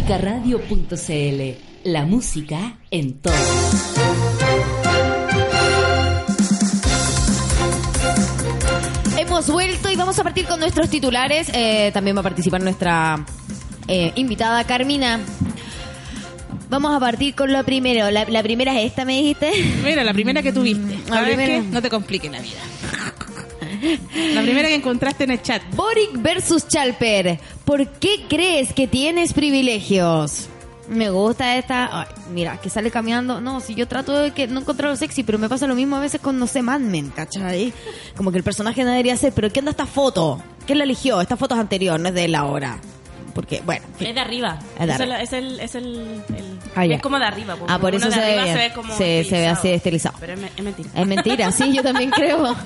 Holísticaradio.cl La música en todo. Hemos vuelto y vamos a partir con nuestros titulares. Eh, también va a participar nuestra eh, invitada Carmina. Vamos a partir con lo primero. La, la primera es esta, me dijiste. Mira, la primera que tuviste. La ¿Sabes primera. qué? No te compliques la vida. La primera que encontraste en el chat. Boric versus Chalper. ¿Por qué crees que tienes privilegios? Me gusta esta. Ay, mira, que sale caminando. No, si yo trato de que no encontrarlo sexy, pero me pasa lo mismo a veces con no sé Mad Men, ¿cachai? Como que el personaje no debería ser. Pero ¿qué onda esta foto? ¿Quién la eligió? Esta foto es anterior, no es de él ahora. Porque, bueno. en fin. Es de arriba. Es de arriba. es el, es el, el- Ah, ya. es como de arriba. porque Ah, por eso se ve bien. se ve como Se- se ve así estilizado. Pero es, me- es mentira. Es mentira, sí, yo también creo.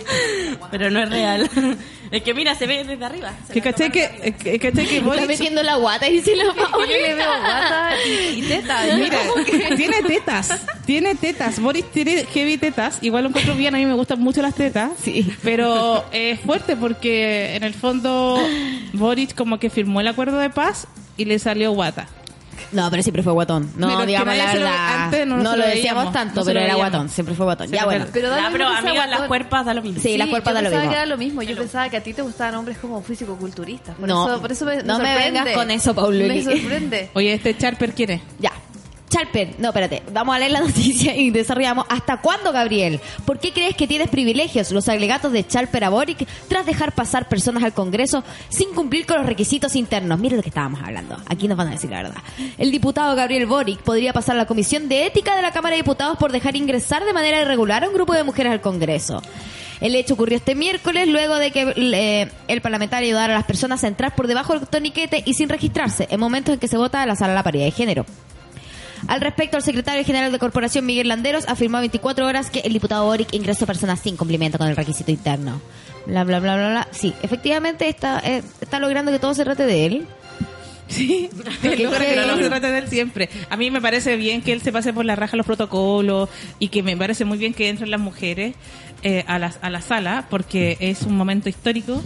Pero no es real. Es que mira, se ve desde arriba. Se Que caché que, que, caché que Está metiendo la guata y si la Yo le veo guata y, y teta. Mira, tiene tetas, tiene tetas. Boris tiene heavy tetas. Igual lo encuentro bien, a mí me gustan mucho las tetas. Sí. Pero es fuerte porque en el fondo Boris como que firmó el acuerdo de y le salió guata. No, pero siempre fue guatón. No, que digamos nadie la se lo- verdad. antes no no, lo lo decíamos veíamos, tanto, no se pero lo era veíamos. guatón. Siempre fue guatón. Sí, Ya, bueno. pero- Pero da pero mismo que sea amiga, las cuerpas da lo mismo. Sí, las cuerpas yo da lo pensaba mismo. que era lo mismo. Yo pensaba que a ti te gustaban hombres como físico-culturistas. Por No, eso, por eso me, no me sorprende. vengas con eso, Pauloli. Me sorprende. Oye, este Charper, ¿quién es? Ya. Chalper, no, espérate, vamos a leer la noticia y desarrollamos. ¿Hasta cuándo, Gabriel? ¿Por qué crees que tienes privilegios los alegatos de Chalper a Boric tras dejar pasar personas al Congreso sin cumplir con los requisitos internos? Mira lo que estábamos hablando. Aquí nos van a decir la verdad. El diputado Gabriel Boric podría pasar a la Comisión de Ética de la Cámara de Diputados por dejar ingresar de manera irregular a un grupo de mujeres al Congreso. El hecho ocurrió este miércoles luego de que eh, el parlamentario ayudara a las personas a entrar por debajo del toniquete y sin registrarse en momentos en que se vota la sala de la paridad de género. Al respecto, el secretario general de Corporación, Miguel Landeros, afirmó a 24 horas que el diputado Boric ingresó personas sin cumplimiento con el requisito interno. Bla, bla, bla, bla, bla. Sí, efectivamente está, eh, está logrando que todo se trate de él. Sí, él logra que no se trate de él siempre. A mí me parece bien que él se pase por la raja los protocolos y que me parece muy bien que entren las mujeres eh, a, la, a la sala porque es un momento histórico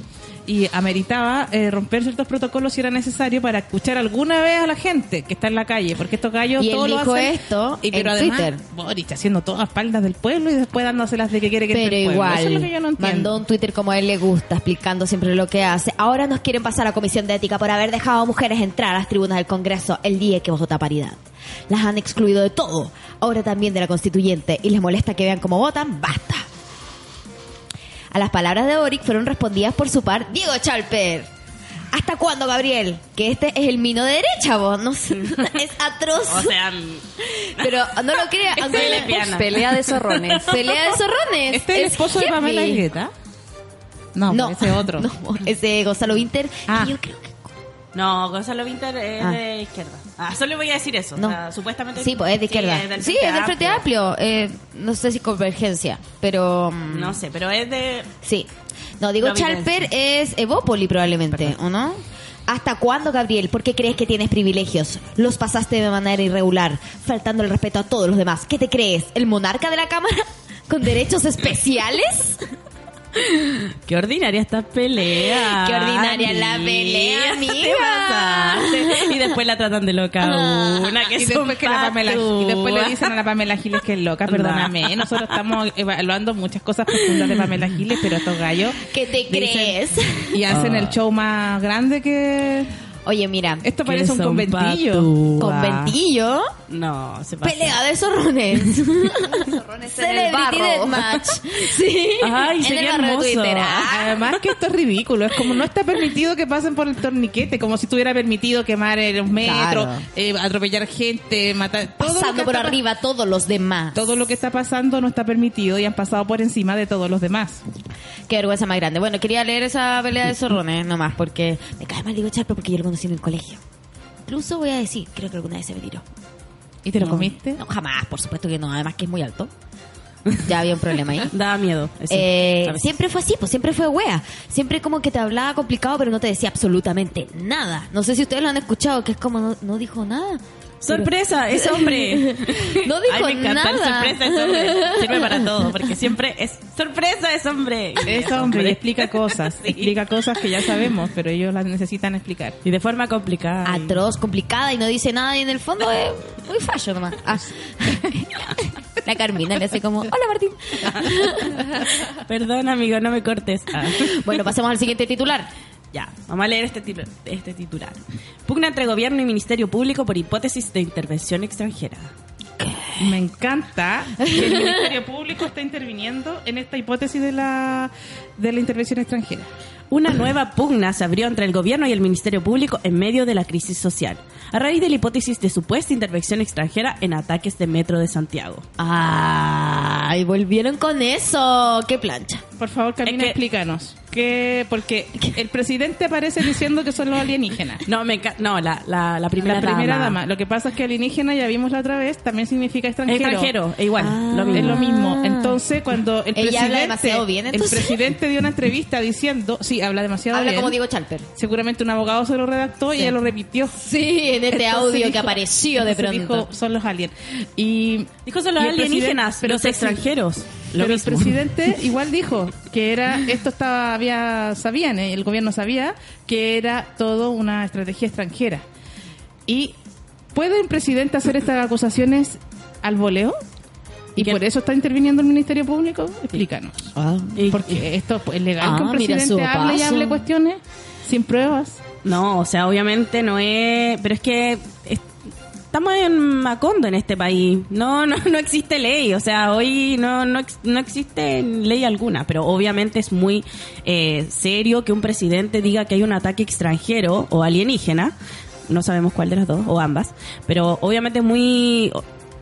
y ameritaba eh, romper ciertos protocolos si era necesario para escuchar alguna vez a la gente que está en la calle, porque estos gallos Y él todo lo dijo hacen. esto y pero en además, Twitter. Boric haciendo todas espaldas del pueblo y después dándoselas de que quiere que entre Pero el igual, Eso es lo que yo no entiendo. mandó un Twitter como a él le gusta, explicando siempre lo que hace. Ahora nos quieren pasar a Comisión de Ética por haber dejado a mujeres entrar a las tribunas del Congreso el día que vota paridad. Las han excluido de todo, ahora también de la constituyente, y les molesta que vean cómo votan, basta. A las palabras de Boric fueron respondidas por su par Diego Chalper. ¿Hasta cuándo, Gabriel? Que este es el mino de derecha, vos. No sé. Es atroz. O sea, Pero no lo creas. aunque Soy la- lesbiana. Pelea de zorrones. Pelea de zorrones. ¿Este es el esposo de. Pamela Higueta? No, No, ese otro. No, ese Gonzalo Winter. Ah. que yo creo que. No, Gonzalo Winter es Ah. de izquierda. Ah, solo voy a decir eso. No. O sea, supuestamente. Sí, pues es de izquierda. Sí, es del Sí, Frente es del Frente Amplio. Eh, no sé si convergencia, pero. mm, No sé, pero es de. Sí. No, digo Providencia. Chalper es Evópoli probablemente, ¿o no? ¿Hasta cuándo, Gabriel? ¿Por qué crees que tienes privilegios? Los pasaste de manera irregular, faltando el respeto a todos los demás. ¿Qué te crees? ¿El monarca de la Cámara? ¿Con derechos especiales? Qué ordinaria esta pelea. Qué ordinaria la pelea, Te amiga. pasaste. Y después la tratan de loca a una que Y después, que la Pamela, y después le dicen a la Pamela Giles que es loca, perdóname. Nosotros estamos evaluando muchas cosas profundas de Pamela Giles, pero estos gallos ¿Qué te Dicen- crees? y hacen el show más grande que... Oye, mira, Esto parece un conventillo. conventillo, No, se pasa. pelea de zorrones. Zorrones en el Celebrity barro. Deathmatch. Sí. Ay, en sería el de. Twitter. Ah. Además que esto es ridículo, es como no está permitido que pasen por el torniquete, como si estuviera permitido quemar en los metros, Claro. eh, atropellar gente, matar... todo lo Pasando que por arriba a todos los demás. Todo lo que está pasando no está permitido y han pasado por encima de todos los demás. Qué vergüenza más grande. Bueno, quería leer esa pelea de zorrones nomás porque me cae mal Diego Charpe porque yo lo conocí en el colegio. Incluso voy a decir, creo que alguna vez se me tiró. ¿Y te lo No, comiste? No, jamás, por supuesto que no. Además que es muy alto. Ya había un problema ahí. Daba miedo. eso. Eh, siempre fue así, pues siempre fue wea. Siempre como que te hablaba complicado, pero no te decía absolutamente nada. No sé si ustedes lo han escuchado, que es como no, no dijo nada. Sorpresa, es hombre. No dijo Ay, me encanta el nada. sorpresa, es hombre. Sirve para todo, porque siempre es sorpresa, es hombre. Es hombre y explica cosas, explica cosas que ya sabemos, pero ellos las necesitan explicar. Y de forma complicada. Atroz, complicada y no dice nada y en el fondo es muy fallo nomás. Ah. La Carmina le hace como, hola Martín. Perdón, amigo, no me cortes. Ah. Bueno, pasemos al siguiente titular. Ya, vamos a leer este, titular, este titular. Pugna entre gobierno y Ministerio Público por hipótesis de intervención extranjera. Me encanta que el Ministerio Público está interviniendo en esta hipótesis de la, de la intervención extranjera. Una nueva pugna se abrió entre el gobierno y el Ministerio Público en medio de la crisis social, a raíz de la hipótesis de supuesta intervención extranjera en ataques de Metro de Santiago. Ay, volvieron con eso. Qué plancha. Por favor, Camila, Es que- explícanos. Que, porque el presidente aparece diciendo que son los alienígenas. No, me no la, la, la primera, la primera dama. dama. Lo que pasa es que alienígena, ya vimos la otra vez, también significa extranjero. Extranjero, e igual, Ah. lo mismo. Es lo mismo. Entonces, cuando el Ella presidente, habla demasiado bien, el presidente dio una entrevista diciendo, sí, habla demasiado Habla bien. como Diego Chalper. Seguramente un abogado se lo redactó y ella lo repitió. Sí, en este Entonces audio que apareció de pronto. dijo, son los aliens. Y Dijo son los alienígenas, pero los extranjeros. Lo pero el presidente igual dijo que era esto estaba había sabían eh, el gobierno sabía que era todo una estrategia extranjera. Y puede el presidente hacer estas acusaciones al voleo y por eso está interviniendo el ministerio público explícanos. Y- porque esto es legal Ah, que un presidente hable y hable cuestiones sin pruebas. No, o sea, obviamente no es... Pero es que es- estamos en Macondo en este país. No, no, no existe ley. O sea, hoy no, no, no existe ley alguna. Pero obviamente es muy eh, serio que un presidente diga que hay un ataque extranjero o alienígena. No sabemos cuál de las dos, o ambas. Pero obviamente es muy...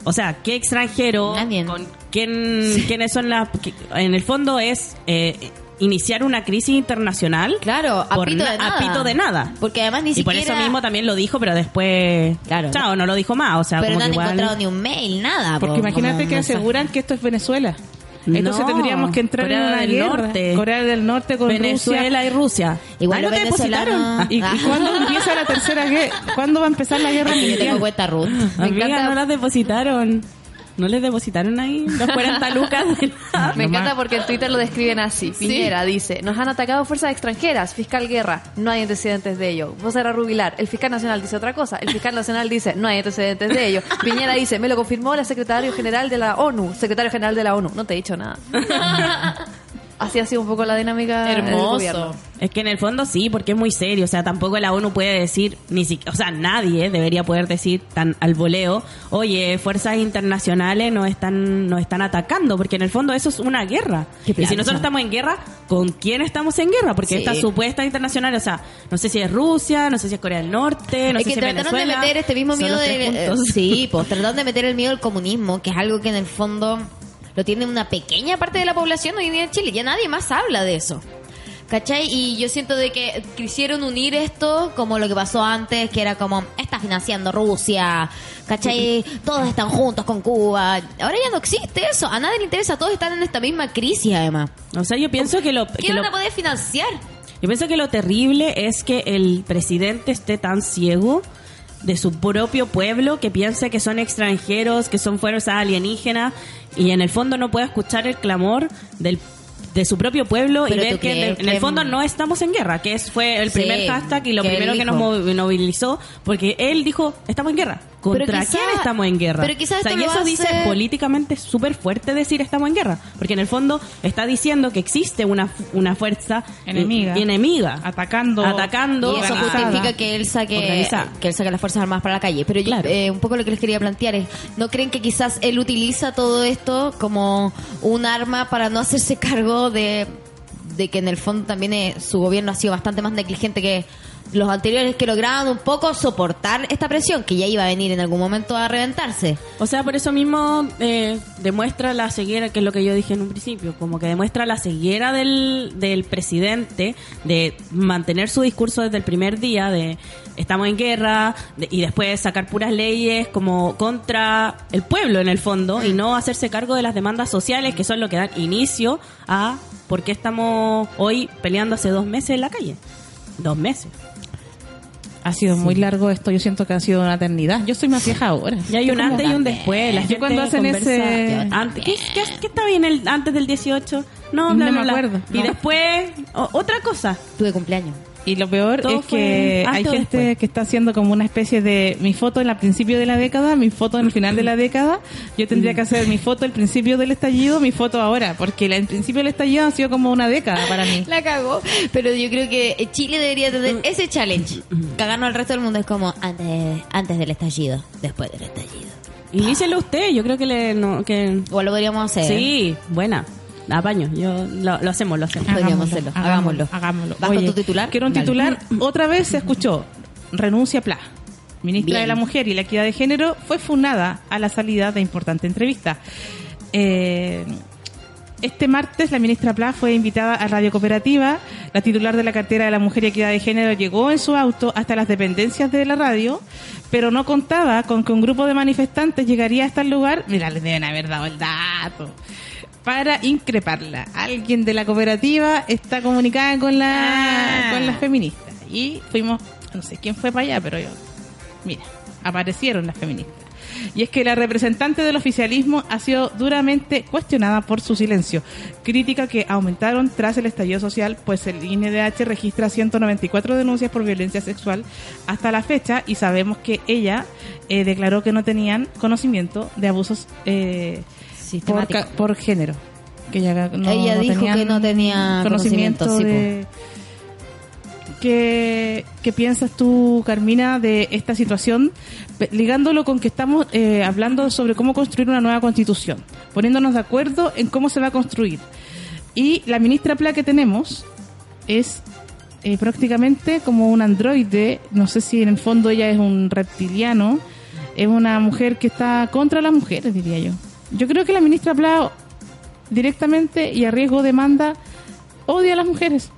o- sea, ¿qué extranjero? Nadie. Con quién, ¿Quiénes son las...? En el fondo es... eh, iniciar una crisis internacional Claro, a pito na- de nada. a pito de nada. Porque además ni Y por siquiera... eso mismo también lo dijo, pero después. Claro. Chao, no lo dijo más. O sea, Pero como no han que igual. encontrado ni un mail, nada. porque po, imagínate que aseguran que esto es Venezuela entonces No, tendríamos que entrar Corea en una del guerra Norte. Corea del Norte con Rusia Venezuela y Rusia. Igual Ay, no te depositaron. ¿Y, y cuándo empieza la tercera guerra? ¿Cuándo va a empezar la guerra Yo tengo cuenta Ruth. Me Amiga, encanta- no las depositaron. ¿No les depositaron ahí los 40 lucas? la- Me encanta porque en Twitter lo describen así. Piñera dice, nos han atacado fuerzas extranjeras, fiscal guerra, no hay antecedentes de ello. Vocera Rubilar, el fiscal nacional dice otra cosa, el fiscal nacional dice, no hay antecedentes de ello. Piñera dice, me lo confirmó la secretario general de la ONU, secretario general de la ONU. No te he dicho nada. Así ha sido un poco la dinámica del Hermoso. Es que en el fondo sí, porque es muy serio. O sea, tampoco la ONU puede decir, ni siquiera, o sea, nadie debería poder decir tan al voleo, oye, fuerzas internacionales nos están, nos están atacando, porque en el fondo eso es una guerra. Y si nosotros estamos en guerra, ¿con quién estamos en guerra? Porque Sí. esta supuesta internacional, o sea, no sé si es Rusia, no sé si es Corea del Norte, no es sé que si es trataron de Venezuela. meter este mismo miedo de... eh, sí, pues trataron de meter el miedo al comunismo, que es algo que en el fondo lo tiene una pequeña parte de la población hoy en día en Chile. Ya nadie más habla de eso. ¿Cachai? Y yo siento de que quisieron unir esto como lo que pasó antes, que era como, está financiando Rusia, ¿cachai? Todos están juntos con Cuba. Ahora ya no existe eso, a nadie le interesa, todos están en esta misma crisis además. O sea, yo pienso que lo, que ¿Qué lo- van a poder financiar? Yo pienso que lo terrible es que el presidente esté tan ciego de su propio pueblo que piensa que son extranjeros, que son fuerzas alienígenas y en el fondo no puede escuchar el clamor del de su propio pueblo y ver que crees en el fondo no estamos en guerra, que es, fue el Sí, primer hashtag y lo primero que nos movilizó, porque él dijo, estamos en guerra. ¿Contra Pero quizá- quién estamos en guerra? pero quizá o sea, y eso dice políticamente súper fuerte decir estamos en guerra, porque en el fondo está diciendo que existe una, una fuerza eh, Enemiga. enemiga Atacando. atacando Y eso organizada. justifica que él saque Organizada. que él saque las fuerzas armadas para la calle. Pero yo, eh, un poco lo que les quería plantear es, ¿no creen que quizás él utiliza todo esto como un arma para no hacerse cargo de, de que en el fondo también eh, su gobierno ha sido bastante más negligente que los anteriores que lograban un poco soportar esta presión que ya iba a venir en algún momento a reventarse? O sea, por eso mismo eh, demuestra la ceguera, que es lo que yo dije en un principio, como que demuestra la ceguera del, del presidente de mantener su discurso desde el primer día de estamos en guerra de- y después sacar puras leyes como contra el pueblo en el fondo y no hacerse cargo de las demandas sociales que son lo que dan inicio a por qué estamos hoy peleando hace dos meses en la calle. Dos meses. Ha sido muy largo esto, yo siento que ha sido una eternidad. Yo soy más vieja ahora. Y hay un Yo antes y un después. La Yo gente cuando hacen conversa- ese- Antes- ¿qué, qué, qué estaba bien el, antes del 18? No, bla, No bla, me bla. acuerdo, Y no. después, o- otra cosa. Tuve cumpleaños. Y lo peor Todo es que hay gente después. que está haciendo como una especie de mi foto en el principio de la década, mi foto en el final de la década. Yo tendría que hacer mi foto al principio del estallido, mi foto ahora, porque el principio del estallido ha sido como una década para mí. La cagó. Pero yo creo que Chile debería tener ese challenge. Cagarnos al resto del mundo es como antes, antes del estallido, después del estallido. Inícielo usted, yo creo que le... No, que, O lo podríamos hacer. sí, buena. Apaño, yo, lo, lo hacemos, lo hacemos. Podríamos hacerlo, hagámoslo. Hagámoslo. ¿Vas con tu titular? Quiero un Dale. titular. Otra vez se escuchó. Renuncia Pla. Ministra Bien. de la Mujer y la Equidad de Género fue funada a la salida de importante entrevista. Eh, este martes la ministra Pla fue invitada a Radio Cooperativa. La titular de la cartera de la Mujer y Equidad de Género llegó en su auto hasta las dependencias de la radio, pero no contaba con que un grupo de manifestantes llegaría hasta el lugar. Mira, les deben haber dado el dato. Para increparla. Alguien de la cooperativa está comunicada con la Ah. con las feministas. Y fuimos, no sé quién fue para allá, pero yo, mira, aparecieron las feministas. Y es que la representante del oficialismo ha sido duramente cuestionada por su silencio. Crítica que aumentaron tras el estallido social, pues el INDH registra 194 denuncias por violencia sexual hasta la fecha y sabemos que ella eh, declaró que no tenían conocimiento de abusos eh, por, Sistemático. ca- por género. Que ella no- Ella no dijo que no tenía conocimiento conocimiento, sí, de... ¿Qué, qué piensas tú, Carmina, de esta situación? Ligándolo con que estamos eh, hablando sobre cómo construir una nueva constitución, poniéndonos de acuerdo en cómo se va a construir. Y la ministra Pla que tenemos es eh, prácticamente como un androide, no sé si en el fondo ella es un reptiliano, es una mujer que está contra las mujeres, diría yo. Yo creo que la ministra Pla directamente y a riesgo de manda odia a las mujeres.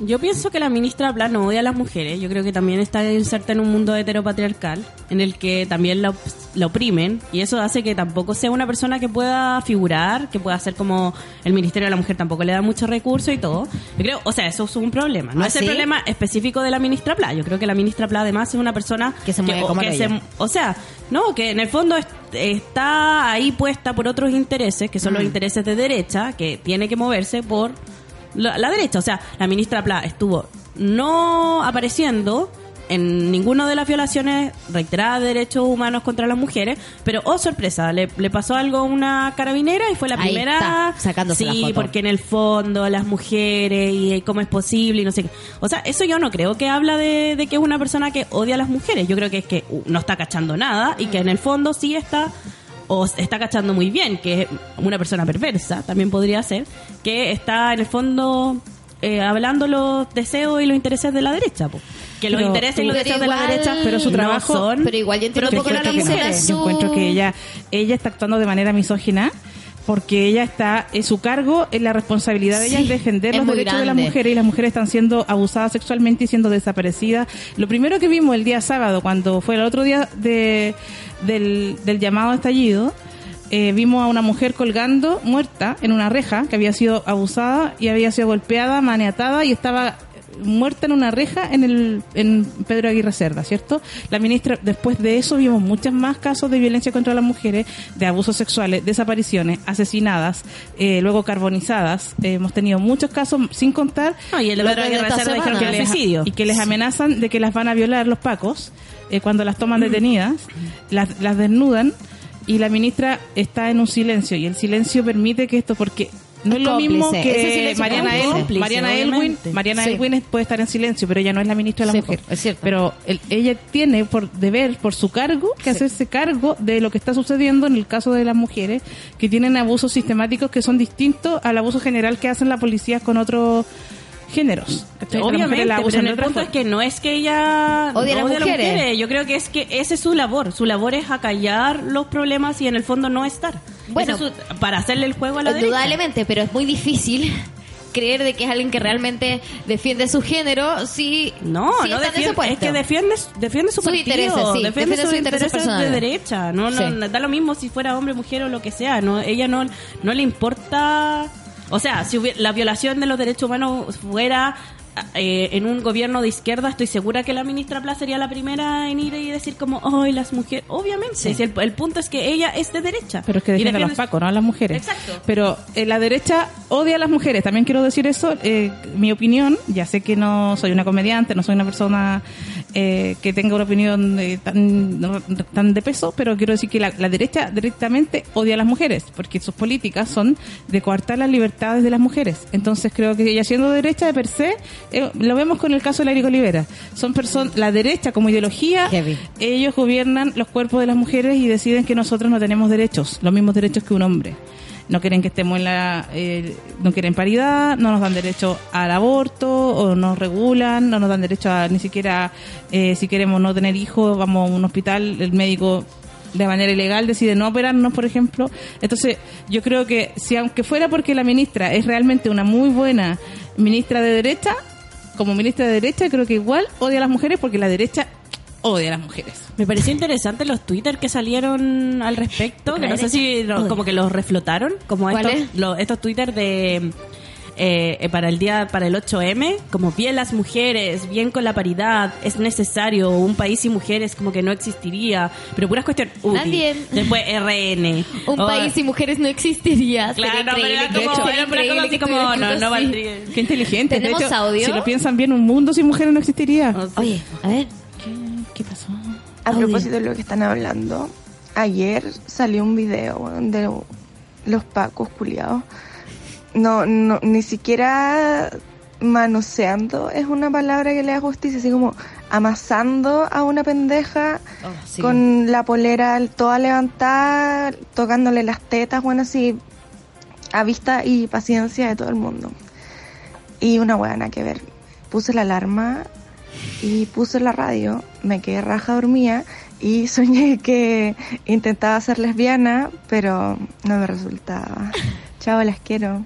Yo pienso que la ministra Pla no odia a las mujeres. Yo creo que también está inserta en un mundo heteropatriarcal en el que también la, op- la oprimen y eso hace que tampoco sea una persona que pueda figurar, que pueda ser como el Ministerio de la Mujer tampoco le da muchos recursos y todo. Yo creo, o sea, eso es un problema. No ¿Ah, es el problema específico de la ministra Pla. Yo creo que la ministra Pla además es una persona Que se mueve o, como que se- o sea, no, que en el fondo es- está ahí puesta por otros intereses, que son Mm. los intereses de derecha, que tiene que moverse por la, la derecha. O sea, la ministra Pla estuvo no apareciendo en ninguna de las violaciones reiteradas de derechos humanos contra las mujeres, pero oh sorpresa, le, le pasó algo a una carabinera y fue la Ahí primera está, sacándose la sí, foto. porque en el fondo las mujeres y cómo es posible y no sé qué. O sea, eso yo no creo que habla de, de que es una persona que odia a las mujeres. Yo creo que es que uh, no está cachando nada y que en el fondo sí está o está cachando muy bien, que es una persona perversa, también podría ser, que está en el fondo eh, hablando los deseos y los intereses de la derecha. po. Que los Pero intereses y los de la derecha pero su no trabajo- son pero igual yo entiendo qué a las no. Yo encuentro que ella, ella está actuando de manera misógina porque ella está, en su cargo, en la responsabilidad de ella Sí, es defender es los derechos de las mujeres y las mujeres están siendo abusadas sexualmente y siendo desaparecidas. Lo primero que vimos el día sábado, cuando fue el otro día de, del, del llamado estallido, eh, vimos a una mujer colgando muerta en una reja que había sido abusada y había sido golpeada, maniatada y estaba muerta en una reja en el en Pedro Aguirre Cerda, ¿cierto? La ministra, después de eso vimos muchos más casos de violencia contra las mujeres, de abusos sexuales, desapariciones, asesinadas, eh, luego carbonizadas. Eh, hemos tenido muchos casos, sin contar No, y el Lo otro de que dijeron les- y que les amenazan de que las van a violar los pacos eh, cuando las toman detenidas, las, las desnudan y la ministra está en un silencio y el silencio permite que esto porque no es, lo mismo cómplice. Que Mariana, es El- cómplice, Mariana Elwin. Mariana Sí. Elwin puede estar en silencio pero ella no es la ministra de la Sí, mujer es cierto. pero el- ella tiene por deber por su cargo que hacerse cargo de lo que está sucediendo en el caso de las mujeres que tienen abusos sistemáticos que son distintos al abuso general que hacen las policías con otros géneros Obviamente, la pero abusan en de el punto es forma. que no es que ella Odia a las mujeres. Yo creo que es que esa es su labor. Su labor es acallar los problemas y en el fondo no estar. Bueno. Es su- para hacerle el juego a la derecha. Indudablemente, pero es muy difícil creer de que es alguien que realmente defiende su género si No, si no defiende, puesto. es que defiende, defiende su Sus partido, intereses, sí, defiende, defiende sus sus intereses intereses de derecha. No, no, Sí. da lo mismo si fuera hombre, mujer o lo que sea. No, ella no, no le importa. O sea, si la violación de los derechos humanos fuera eh, en un gobierno de izquierda, estoy segura que la ministra Pla sería la primera en ir y decir como, ¡ay, las mujeres! Obviamente, si el, el punto es que ella es de derecha. Pero es que defiende a los pacos, no a las mujeres. Exacto. Pero eh, la derecha odia a las mujeres. También quiero decir eso. eh, mi opinión, ya sé que no soy una comediante, no soy una persona eh, que tenga una opinión eh, tan, no- tan de peso, pero quiero decir que la, la derecha directamente odia a las mujeres, porque sus políticas son de coartar las libertades de las mujeres. Entonces creo que ella siendo derecha de per se, eh, lo vemos con el caso de Larico Olivera. Son personas, la derecha como ideología, Heavy. ellos gobiernan los cuerpos de las mujeres y deciden que nosotros no tenemos derechos, los mismos derechos que un hombre. No quieren que estemos en la, eh, no quieren paridad, no nos dan derecho al aborto, o nos regulan, no nos dan derecho a ni siquiera, eh, si queremos no tener hijos, vamos a un hospital, el médico de manera ilegal decide no operarnos, por ejemplo. Entonces, yo creo que si aunque fuera porque la ministra es realmente una muy buena ministra de derecha, como ministra de derecha, creo que igual odia a las mujeres porque la derecha odia a las mujeres. Me pareció interesante los Twitter que salieron al respecto, que no sé si como que los reflotaron, como estos, estos Twitter de eh, eh, para el día para el 8M, como bien las mujeres, bien con la paridad, es necesario un país sin mujeres como que no existiría, pero puras cuestiones. Nadie. Después RN. Un Oh, país sin mujeres no existiría. Claro, pero era como, era increíble así no, no valdría. Qué inteligente. De ¿Tenemos hecho, audio? Si lo piensan bien, un mundo sin mujeres no existiría. Oye, a ver. ¿Qué, pasó? A Audio. propósito de lo que están hablando, ayer salió un video de los pacos culiados. No, no, ni siquiera manoseando es una palabra que le da justicia, así como amasando a una pendeja Oh, sí. con la polera toda levantada, tocándole las tetas, bueno, así a vista y paciencia de todo el mundo. Y una buena que ver. Puse la alarma y puse la radio, me quedé raja dormía y soñé que intentaba ser lesbiana, pero no me resultaba. Chao, las quiero.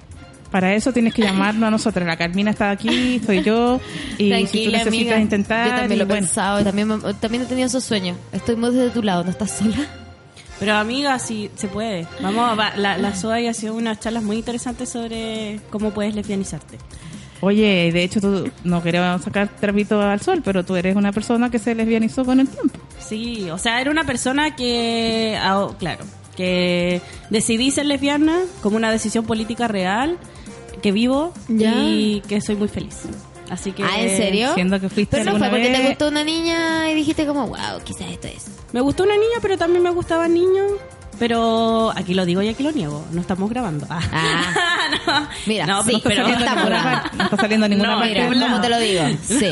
Para eso tienes que llamarnos a nosotros. La Carmina está aquí, estoy yo. Y si tú necesitas amiga. intentar. Yo también lo he bueno, pensado también, me- también he tenido esos sueños. Estoy muy desde tu lado, ¿no estás sola? Pero amiga, sí se puede. Vamos, va- la, la SOA ha sido unas charlas muy interesantes sobre cómo puedes lesbianizarte. Oye, de hecho, tú no queremos sacar trapito al sol, pero tú eres una persona que se lesbianizó con el tiempo. Sí, o sea, era una persona que, ah, claro, que decidí ser lesbiana como una decisión política real, que vivo Ya. y que soy muy feliz. Así que Ah, ¿en serio? Siendo que fuiste Pero no fue porque te gustó una niña y dijiste como, wow, quizás esto es. Me gustó una niña, pero también me gustaban niños. Pero aquí lo digo y aquí lo niego. No estamos grabando. Ah. Ah. no. Mira, no, sí, No está pero estamos ninguna grabando. no está saliendo ninguna No, parte Mira, ¿cómo te lo digo? Sí.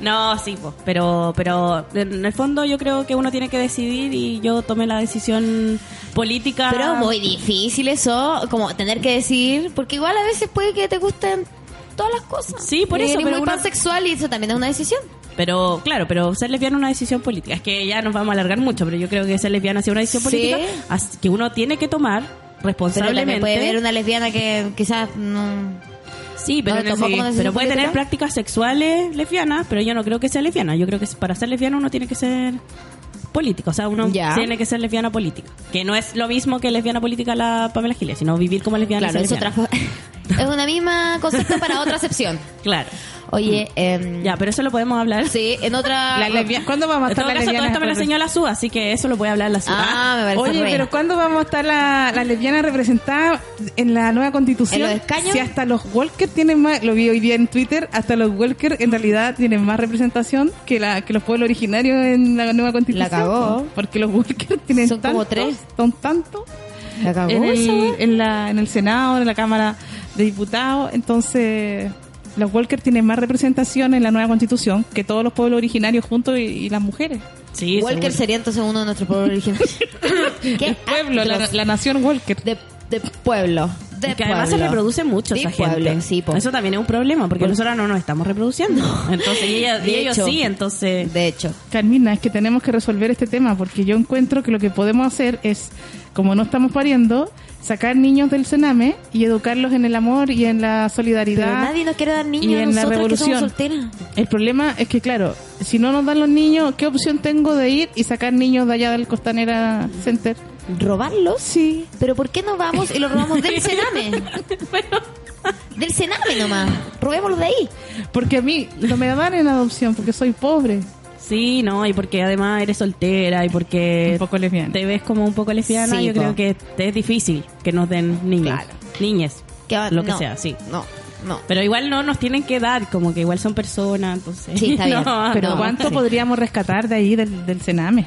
No, sí, pues, pero, pero en el fondo yo creo que uno tiene que decidir y yo tomé la decisión política. Pero muy difícil eso, como tener que decir, porque igual a veces puede que te gusten todas las cosas. Sí, por Y eso, eres pero muy uno- pansexual y eso también es una decisión. Pero claro, pero ser lesbiana es una decisión política. Es que ya nos vamos a alargar mucho, pero yo creo que ser lesbiana es una decisión política que uno tiene que tomar Pero responsablemente. puede haber una lesbiana que quizás no... Sí, pero, No, pero puede tener prácticas sexuales lesbianas, pero yo no creo que sea lesbiana. Yo creo que para ser lesbiana uno tiene que ser político, o sea, uno Ya. tiene que ser lesbiana política. Que no es lo mismo que lesbiana política la Pamela Giles, sino vivir como lesbiana. Claro, es lesbiana. Es una misma concepto para otra acepción. Claro. Oye, em, Ya, pero eso lo podemos hablar. sí, en otra... La lesbia- ¿Cuándo vamos a En estar todo las caso, todo lesbianas? esto me lo enseñó la SUA, así que eso lo puede hablar la SUA. Ah, me parece Oye, pero ¿cuándo vamos a estar la- las lesbianas representadas en la nueva constitución? ¿En los escaños? Si hasta los Walker tienen más, lo vi hoy día en Twitter, hasta los Walker en realidad tienen más representación que la que los pueblos originarios en la nueva constitución. La cagó. Porque los Walker tienen Son como tres. Son tantos La cagó en el, en, la, en el Senado, en la Cámara de Diputados. Entonces, los Walker tienen más representación en la nueva constitución que todos los pueblos originarios juntos y, y las mujeres. Sí, Walker seguro. sería entonces uno de nuestros pueblos originarios. ¿Qué? El pueblo, la, nación Walker. de, de pueblo. De que además se reproduce mucho De esa pueblo, gente. sí, po. Eso también es un problema, porque nosotros no nos estamos reproduciendo. Entonces, y, ella- y De ellos hecho. sí, entonces... De hecho. Carmina, es que tenemos que resolver este tema porque yo encuentro que lo que podemos hacer es, como no estamos pariendo, sacar niños del Sename y educarlos en el amor y en la Pero solidaridad. nadie nos quiere dar y niños a en la que somos revolución. solteras. El problema es que, claro, si no nos dan los niños, ¿qué opción tengo de ir y sacar niños de allá del Costanera Center? ¿Robarlos? Sí. ¿Pero por qué no vamos y los robamos del Sename? Del Sename nomás. Robémoslos de ahí. Porque a mí no me dan en adopción porque soy pobre. Sí, no, y porque además eres soltera y porque Un poco lesbiana. te ves como un poco lesbiana, Sí, yo po. creo que es difícil que nos den niños. Claro. Niñes. Que va- lo que no, sea, sí. No, no. Pero igual no nos tienen que dar, como que igual son personas, entonces... Sí, está bien. No, Pero no, ¿cuánto sí. podríamos rescatar de ahí del, del Sename?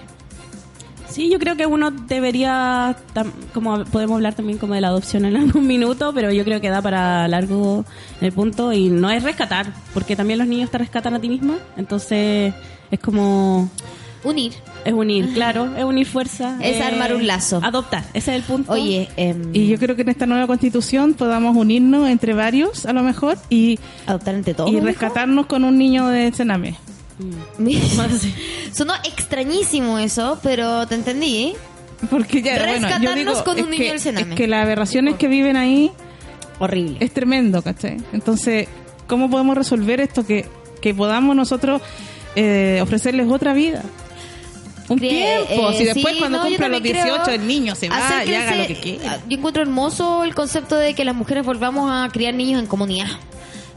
Sí, yo creo que uno debería, como podemos hablar también como de la adopción en algún minuto, pero yo creo que da para largo el punto y no es rescatar, porque también los niños te rescatan a ti misma, entonces es como, Unir. es unir, claro, es unir fuerza. Es eh, armar un lazo. Adoptar, ese es el punto. Oye, em, Y yo creo que en esta nueva constitución podamos unirnos entre varios, a lo mejor, y, adoptar entre todos. y ¿no? rescatarnos con un niño de Sename. Sí. Sonó extrañísimo eso, pero te entendí. ¿eh? Porque ya, bueno, yo Rescatarnos digo, con un niño que, del Sename. es que las aberraciones que viven ahí Horrible. es tremendo, ¿cachai? Entonces, ¿cómo podemos resolver esto? Que, que podamos nosotros eh, ofrecerles otra vida. Un tiempo. eh, si después sí, cuando no, cumpla los también creo 18 el niño se va y haga lo que quiera. Yo encuentro hermoso el concepto de que las mujeres volvamos a criar niños en comunidad.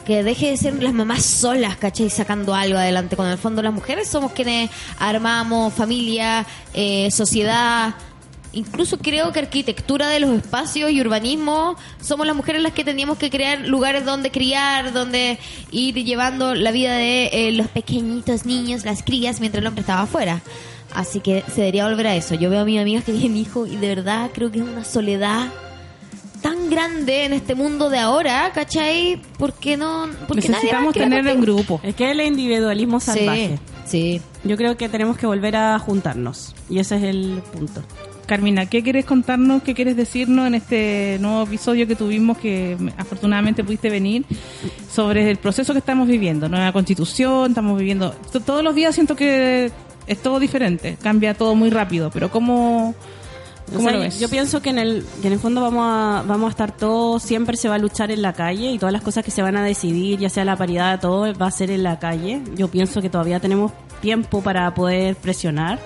Que deje de ser las mamás solas, ¿cachai? Sacando algo adelante. Cuando en el fondo las mujeres somos quienes armamos familia, eh, sociedad. Incluso creo que arquitectura de los espacios y urbanismo somos las mujeres las que teníamos que crear lugares donde criar, donde ir llevando la vida de eh, los pequeñitos niños, las crías, mientras el hombre estaba afuera. Así que se debería volver a eso. Yo veo a mis amigas que tienen hijos y de verdad creo que es una soledad tan grande en este mundo de ahora, ¿cachai? Porque no... Porque nadie Necesitamos criar tener un grupo. Es que el individualismo salvaje. Sí, sí. Yo creo que tenemos que volver a juntarnos y ese es el punto. Carmina, ¿qué quieres contarnos? ¿Qué quieres decirnos en este nuevo episodio que tuvimos que mm, afortunadamente pudiste venir sobre el proceso que estamos viviendo? Nueva constitución, estamos viviendo... to- Todos los días siento que es todo diferente, cambia todo muy rápido, pero ¿cómo, O sea, lo ves? Yo pienso que en el, que en el fondo vamos a, vamos a estar todos, siempre se va a luchar en la calle y todas las cosas que se van a decidir, ya sea la paridad, todo va a ser en la calle. Yo pienso que todavía tenemos tiempo para poder presionar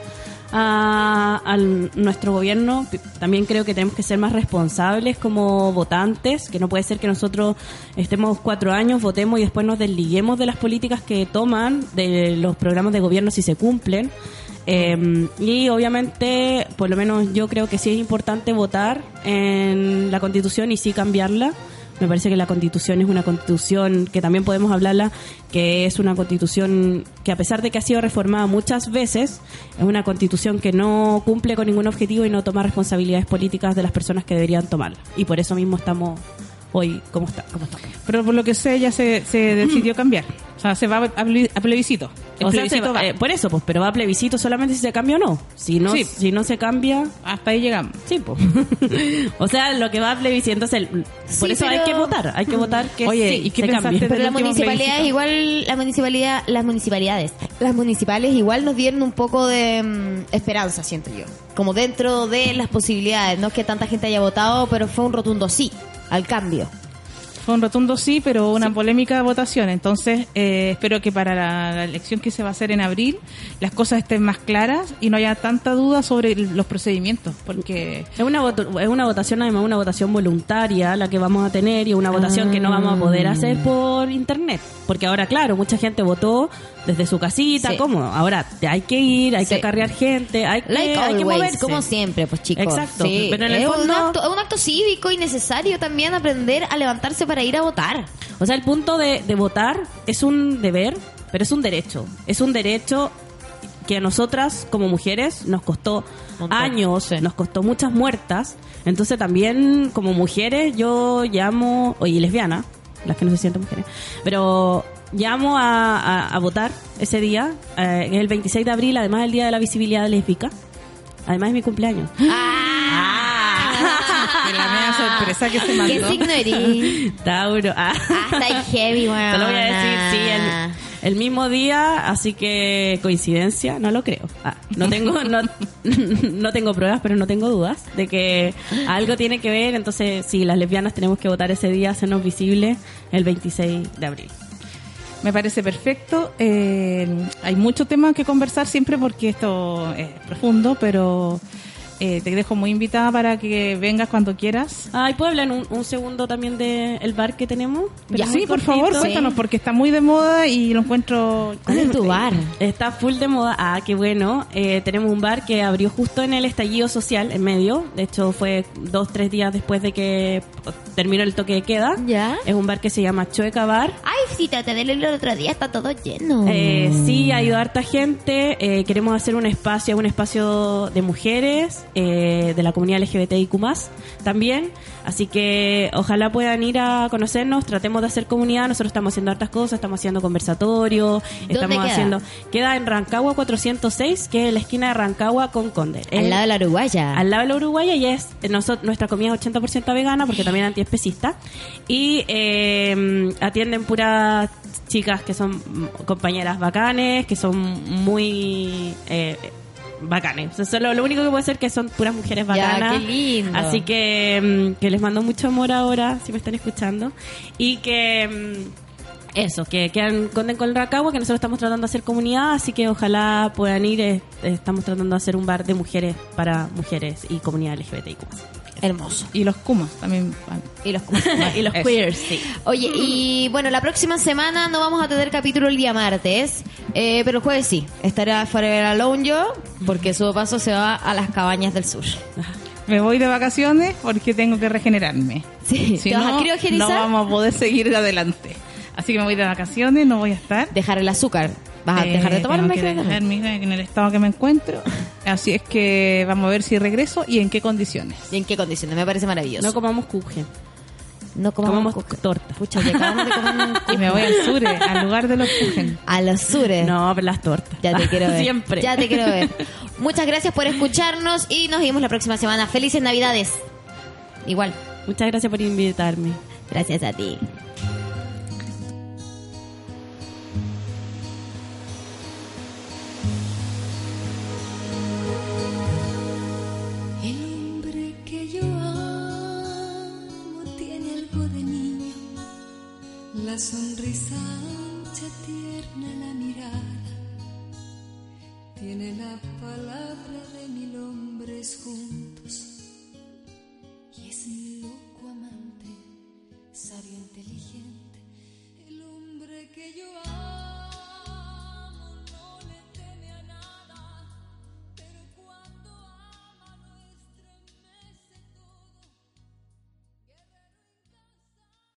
a, al- nuestro gobierno. También creo que tenemos que ser más responsables como votantes, que no puede ser que nosotros estemos cuatro años, votemos y después nos desliguemos de las políticas que toman, de los programas de gobierno si se cumplen. Eh, y obviamente, por lo menos yo creo que sí es importante votar en la constitución y sí cambiarla, Me parece que la constitución es una constitución que también podemos hablarla, que es una constitución que a pesar de que ha sido reformada muchas veces, es una constitución que no cumple con ningún objetivo y no toma responsabilidades políticas de las personas que deberían tomarla. Y por eso mismo estamos hoy como, está, como estamos. Pero por lo que sé, ya se, se decidió cambiar. O sea, se va a ple- a plebiscito. El O sea, se plebiscito va- va. eh, por eso, pues, pero va a plebiscito solamente si se cambia o no. Si no, Sí. si no se cambia, Hasta ahí llegamos. sí, pues. o sea, lo que va a plebiscito, entonces, el- por eso hay que votar, hay que votar que Oye, sí, ¿y qué se pensaste cambie. Pero municipalidades plebiscito? igual, la municipalidad, las municipalidades, las municipales igual nos dieron un poco de mm, esperanza, siento yo. Como dentro de las posibilidades, no es que tanta gente haya votado, pero fue un rotundo sí al cambio. Fue un rotundo sí, pero una polémica votación. Entonces, eh, espero que para la, la elección que se va a hacer en abril, las cosas estén más claras y no haya tanta duda sobre el- los procedimientos. Porque Es una, voto- es una votación, además, una votación voluntaria la que vamos a tener y una votación que no vamos a poder hacer por internet. Porque ahora, claro, mucha gente votó desde su casita, Sí. cómodo. Ahora hay que ir, hay Sí. que acarrear gente, hay que, Like hay que moverse. como siempre, pues chicos. Exacto, Sí, pero en el es, un fondo- acto, es un acto cívico y necesario también aprender a levantarse para ir a votar. O sea, el punto de, de votar es un deber, pero es un derecho. Es un derecho que a nosotras como mujeres nos costó Montón. años, nos costó muchas muertas. Entonces también como mujeres yo llamo, oye, lesbiana, las que no se sienten mujeres, pero llamo a, a- a votar ese día, eh, es el 26 de abril, además del Día de la Visibilidad Lésbica. Además es mi cumpleaños. que la media sorpresa que se ¿Qué mandó. signo eres? Tauro. Ah. Hasta el heavy, weón. Te lo voy a decir, sí, el, el mismo día, así que coincidencia, no lo creo. Ah, no tengo no, no tengo pruebas, pero no tengo dudas de que algo tiene que ver, entonces sí, las lesbianas tenemos que votar ese día, hacernos visibles el 26 de abril. Me parece perfecto. Eh, hay mucho tema que conversar siempre porque esto es profundo, pero eh, te dejo muy invitada para que vengas cuando quieras. Ay, ¿puedo hablar un, un segundo también del bar que tenemos? Pero Ya, sí, por favor, cuéntanos, porque está muy de moda y lo encuentro... ¿Cuál es tu bar? Está full de moda. Ah, qué bueno. Eh, tenemos un bar que abrió justo en el estallido social, en medio. De hecho, fue dos, tres días después de que terminó el toque de queda. ¿Ya? Es un bar que se llama Chueca Bar. Ay, sí, de leerlo el otro día, está todo lleno. Eh, sí, ha ido harta gente. Eh, queremos hacer un espacio, un espacio de mujeres, eh, de la comunidad LGBTIQ también. Así que ojalá puedan ir a conocernos. Tratemos de hacer comunidad. Nosotros estamos haciendo hartas cosas. Estamos haciendo conversatorios. ¿Dónde Estamos queda? haciendo. Queda en Rancagua 406, que es la esquina de Rancagua con Conde. Al lado de la Uruguaya. al lado de la Uruguaya y es noso- nuestra comida es 80% vegana porque también antiespecista y eh, atienden puras chicas que son compañeras bacanes que son muy eh, bacanes O sea, solo lo único que puedo decir que son puras mujeres Ya, bacanas qué lindo. así que mm, que les mando mucho amor ahora si me están escuchando y que mm, eso, que quedan con el Rancagua, que nosotros estamos tratando de hacer comunidad, así que ojalá puedan ir. eh, Estamos tratando de hacer un bar de mujeres para mujeres y comunidad LGBTIQ. Hermoso. Y los Kumas también. Y los, y los queers, sí. Oye, y bueno, la próxima semana no vamos a tener capítulo el día martes, eh, pero el jueves sí. Estará Forever Alone yo, porque su paso se va a las cabañas del sur. Me voy de vacaciones porque tengo que regenerarme. Sí, Si ¿te vas no, a criogenizar? no vamos a poder seguir adelante. Así que me voy de vacaciones, no voy a estar. Dejar el azúcar. ¿Vas a Eh, dejar de tomar tengo un que mezcla? dejar mi- en el estado que me encuentro. Así es que vamos a ver si regreso y en qué condiciones. ¿Y en qué condiciones? Me parece maravilloso. No comamos kuchen, No comamos, comamos torta. Pucha, ya acabamos de comer un Y me voy al sur, eh, al lugar de los kuchen. A los sures. No, pero las tortas. Ya te quiero ver. Siempre. Ya te quiero ver. Muchas gracias por escucharnos y nos vemos la próxima semana. Felices Navidades. Igual. Muchas gracias por invitarme. Gracias a ti. Sonrisa ancha, tierna, la mirada. Tiene la palabra de mil hombres juntos y es mi loco amante, sabio, inteligente, el hombre que yo amo.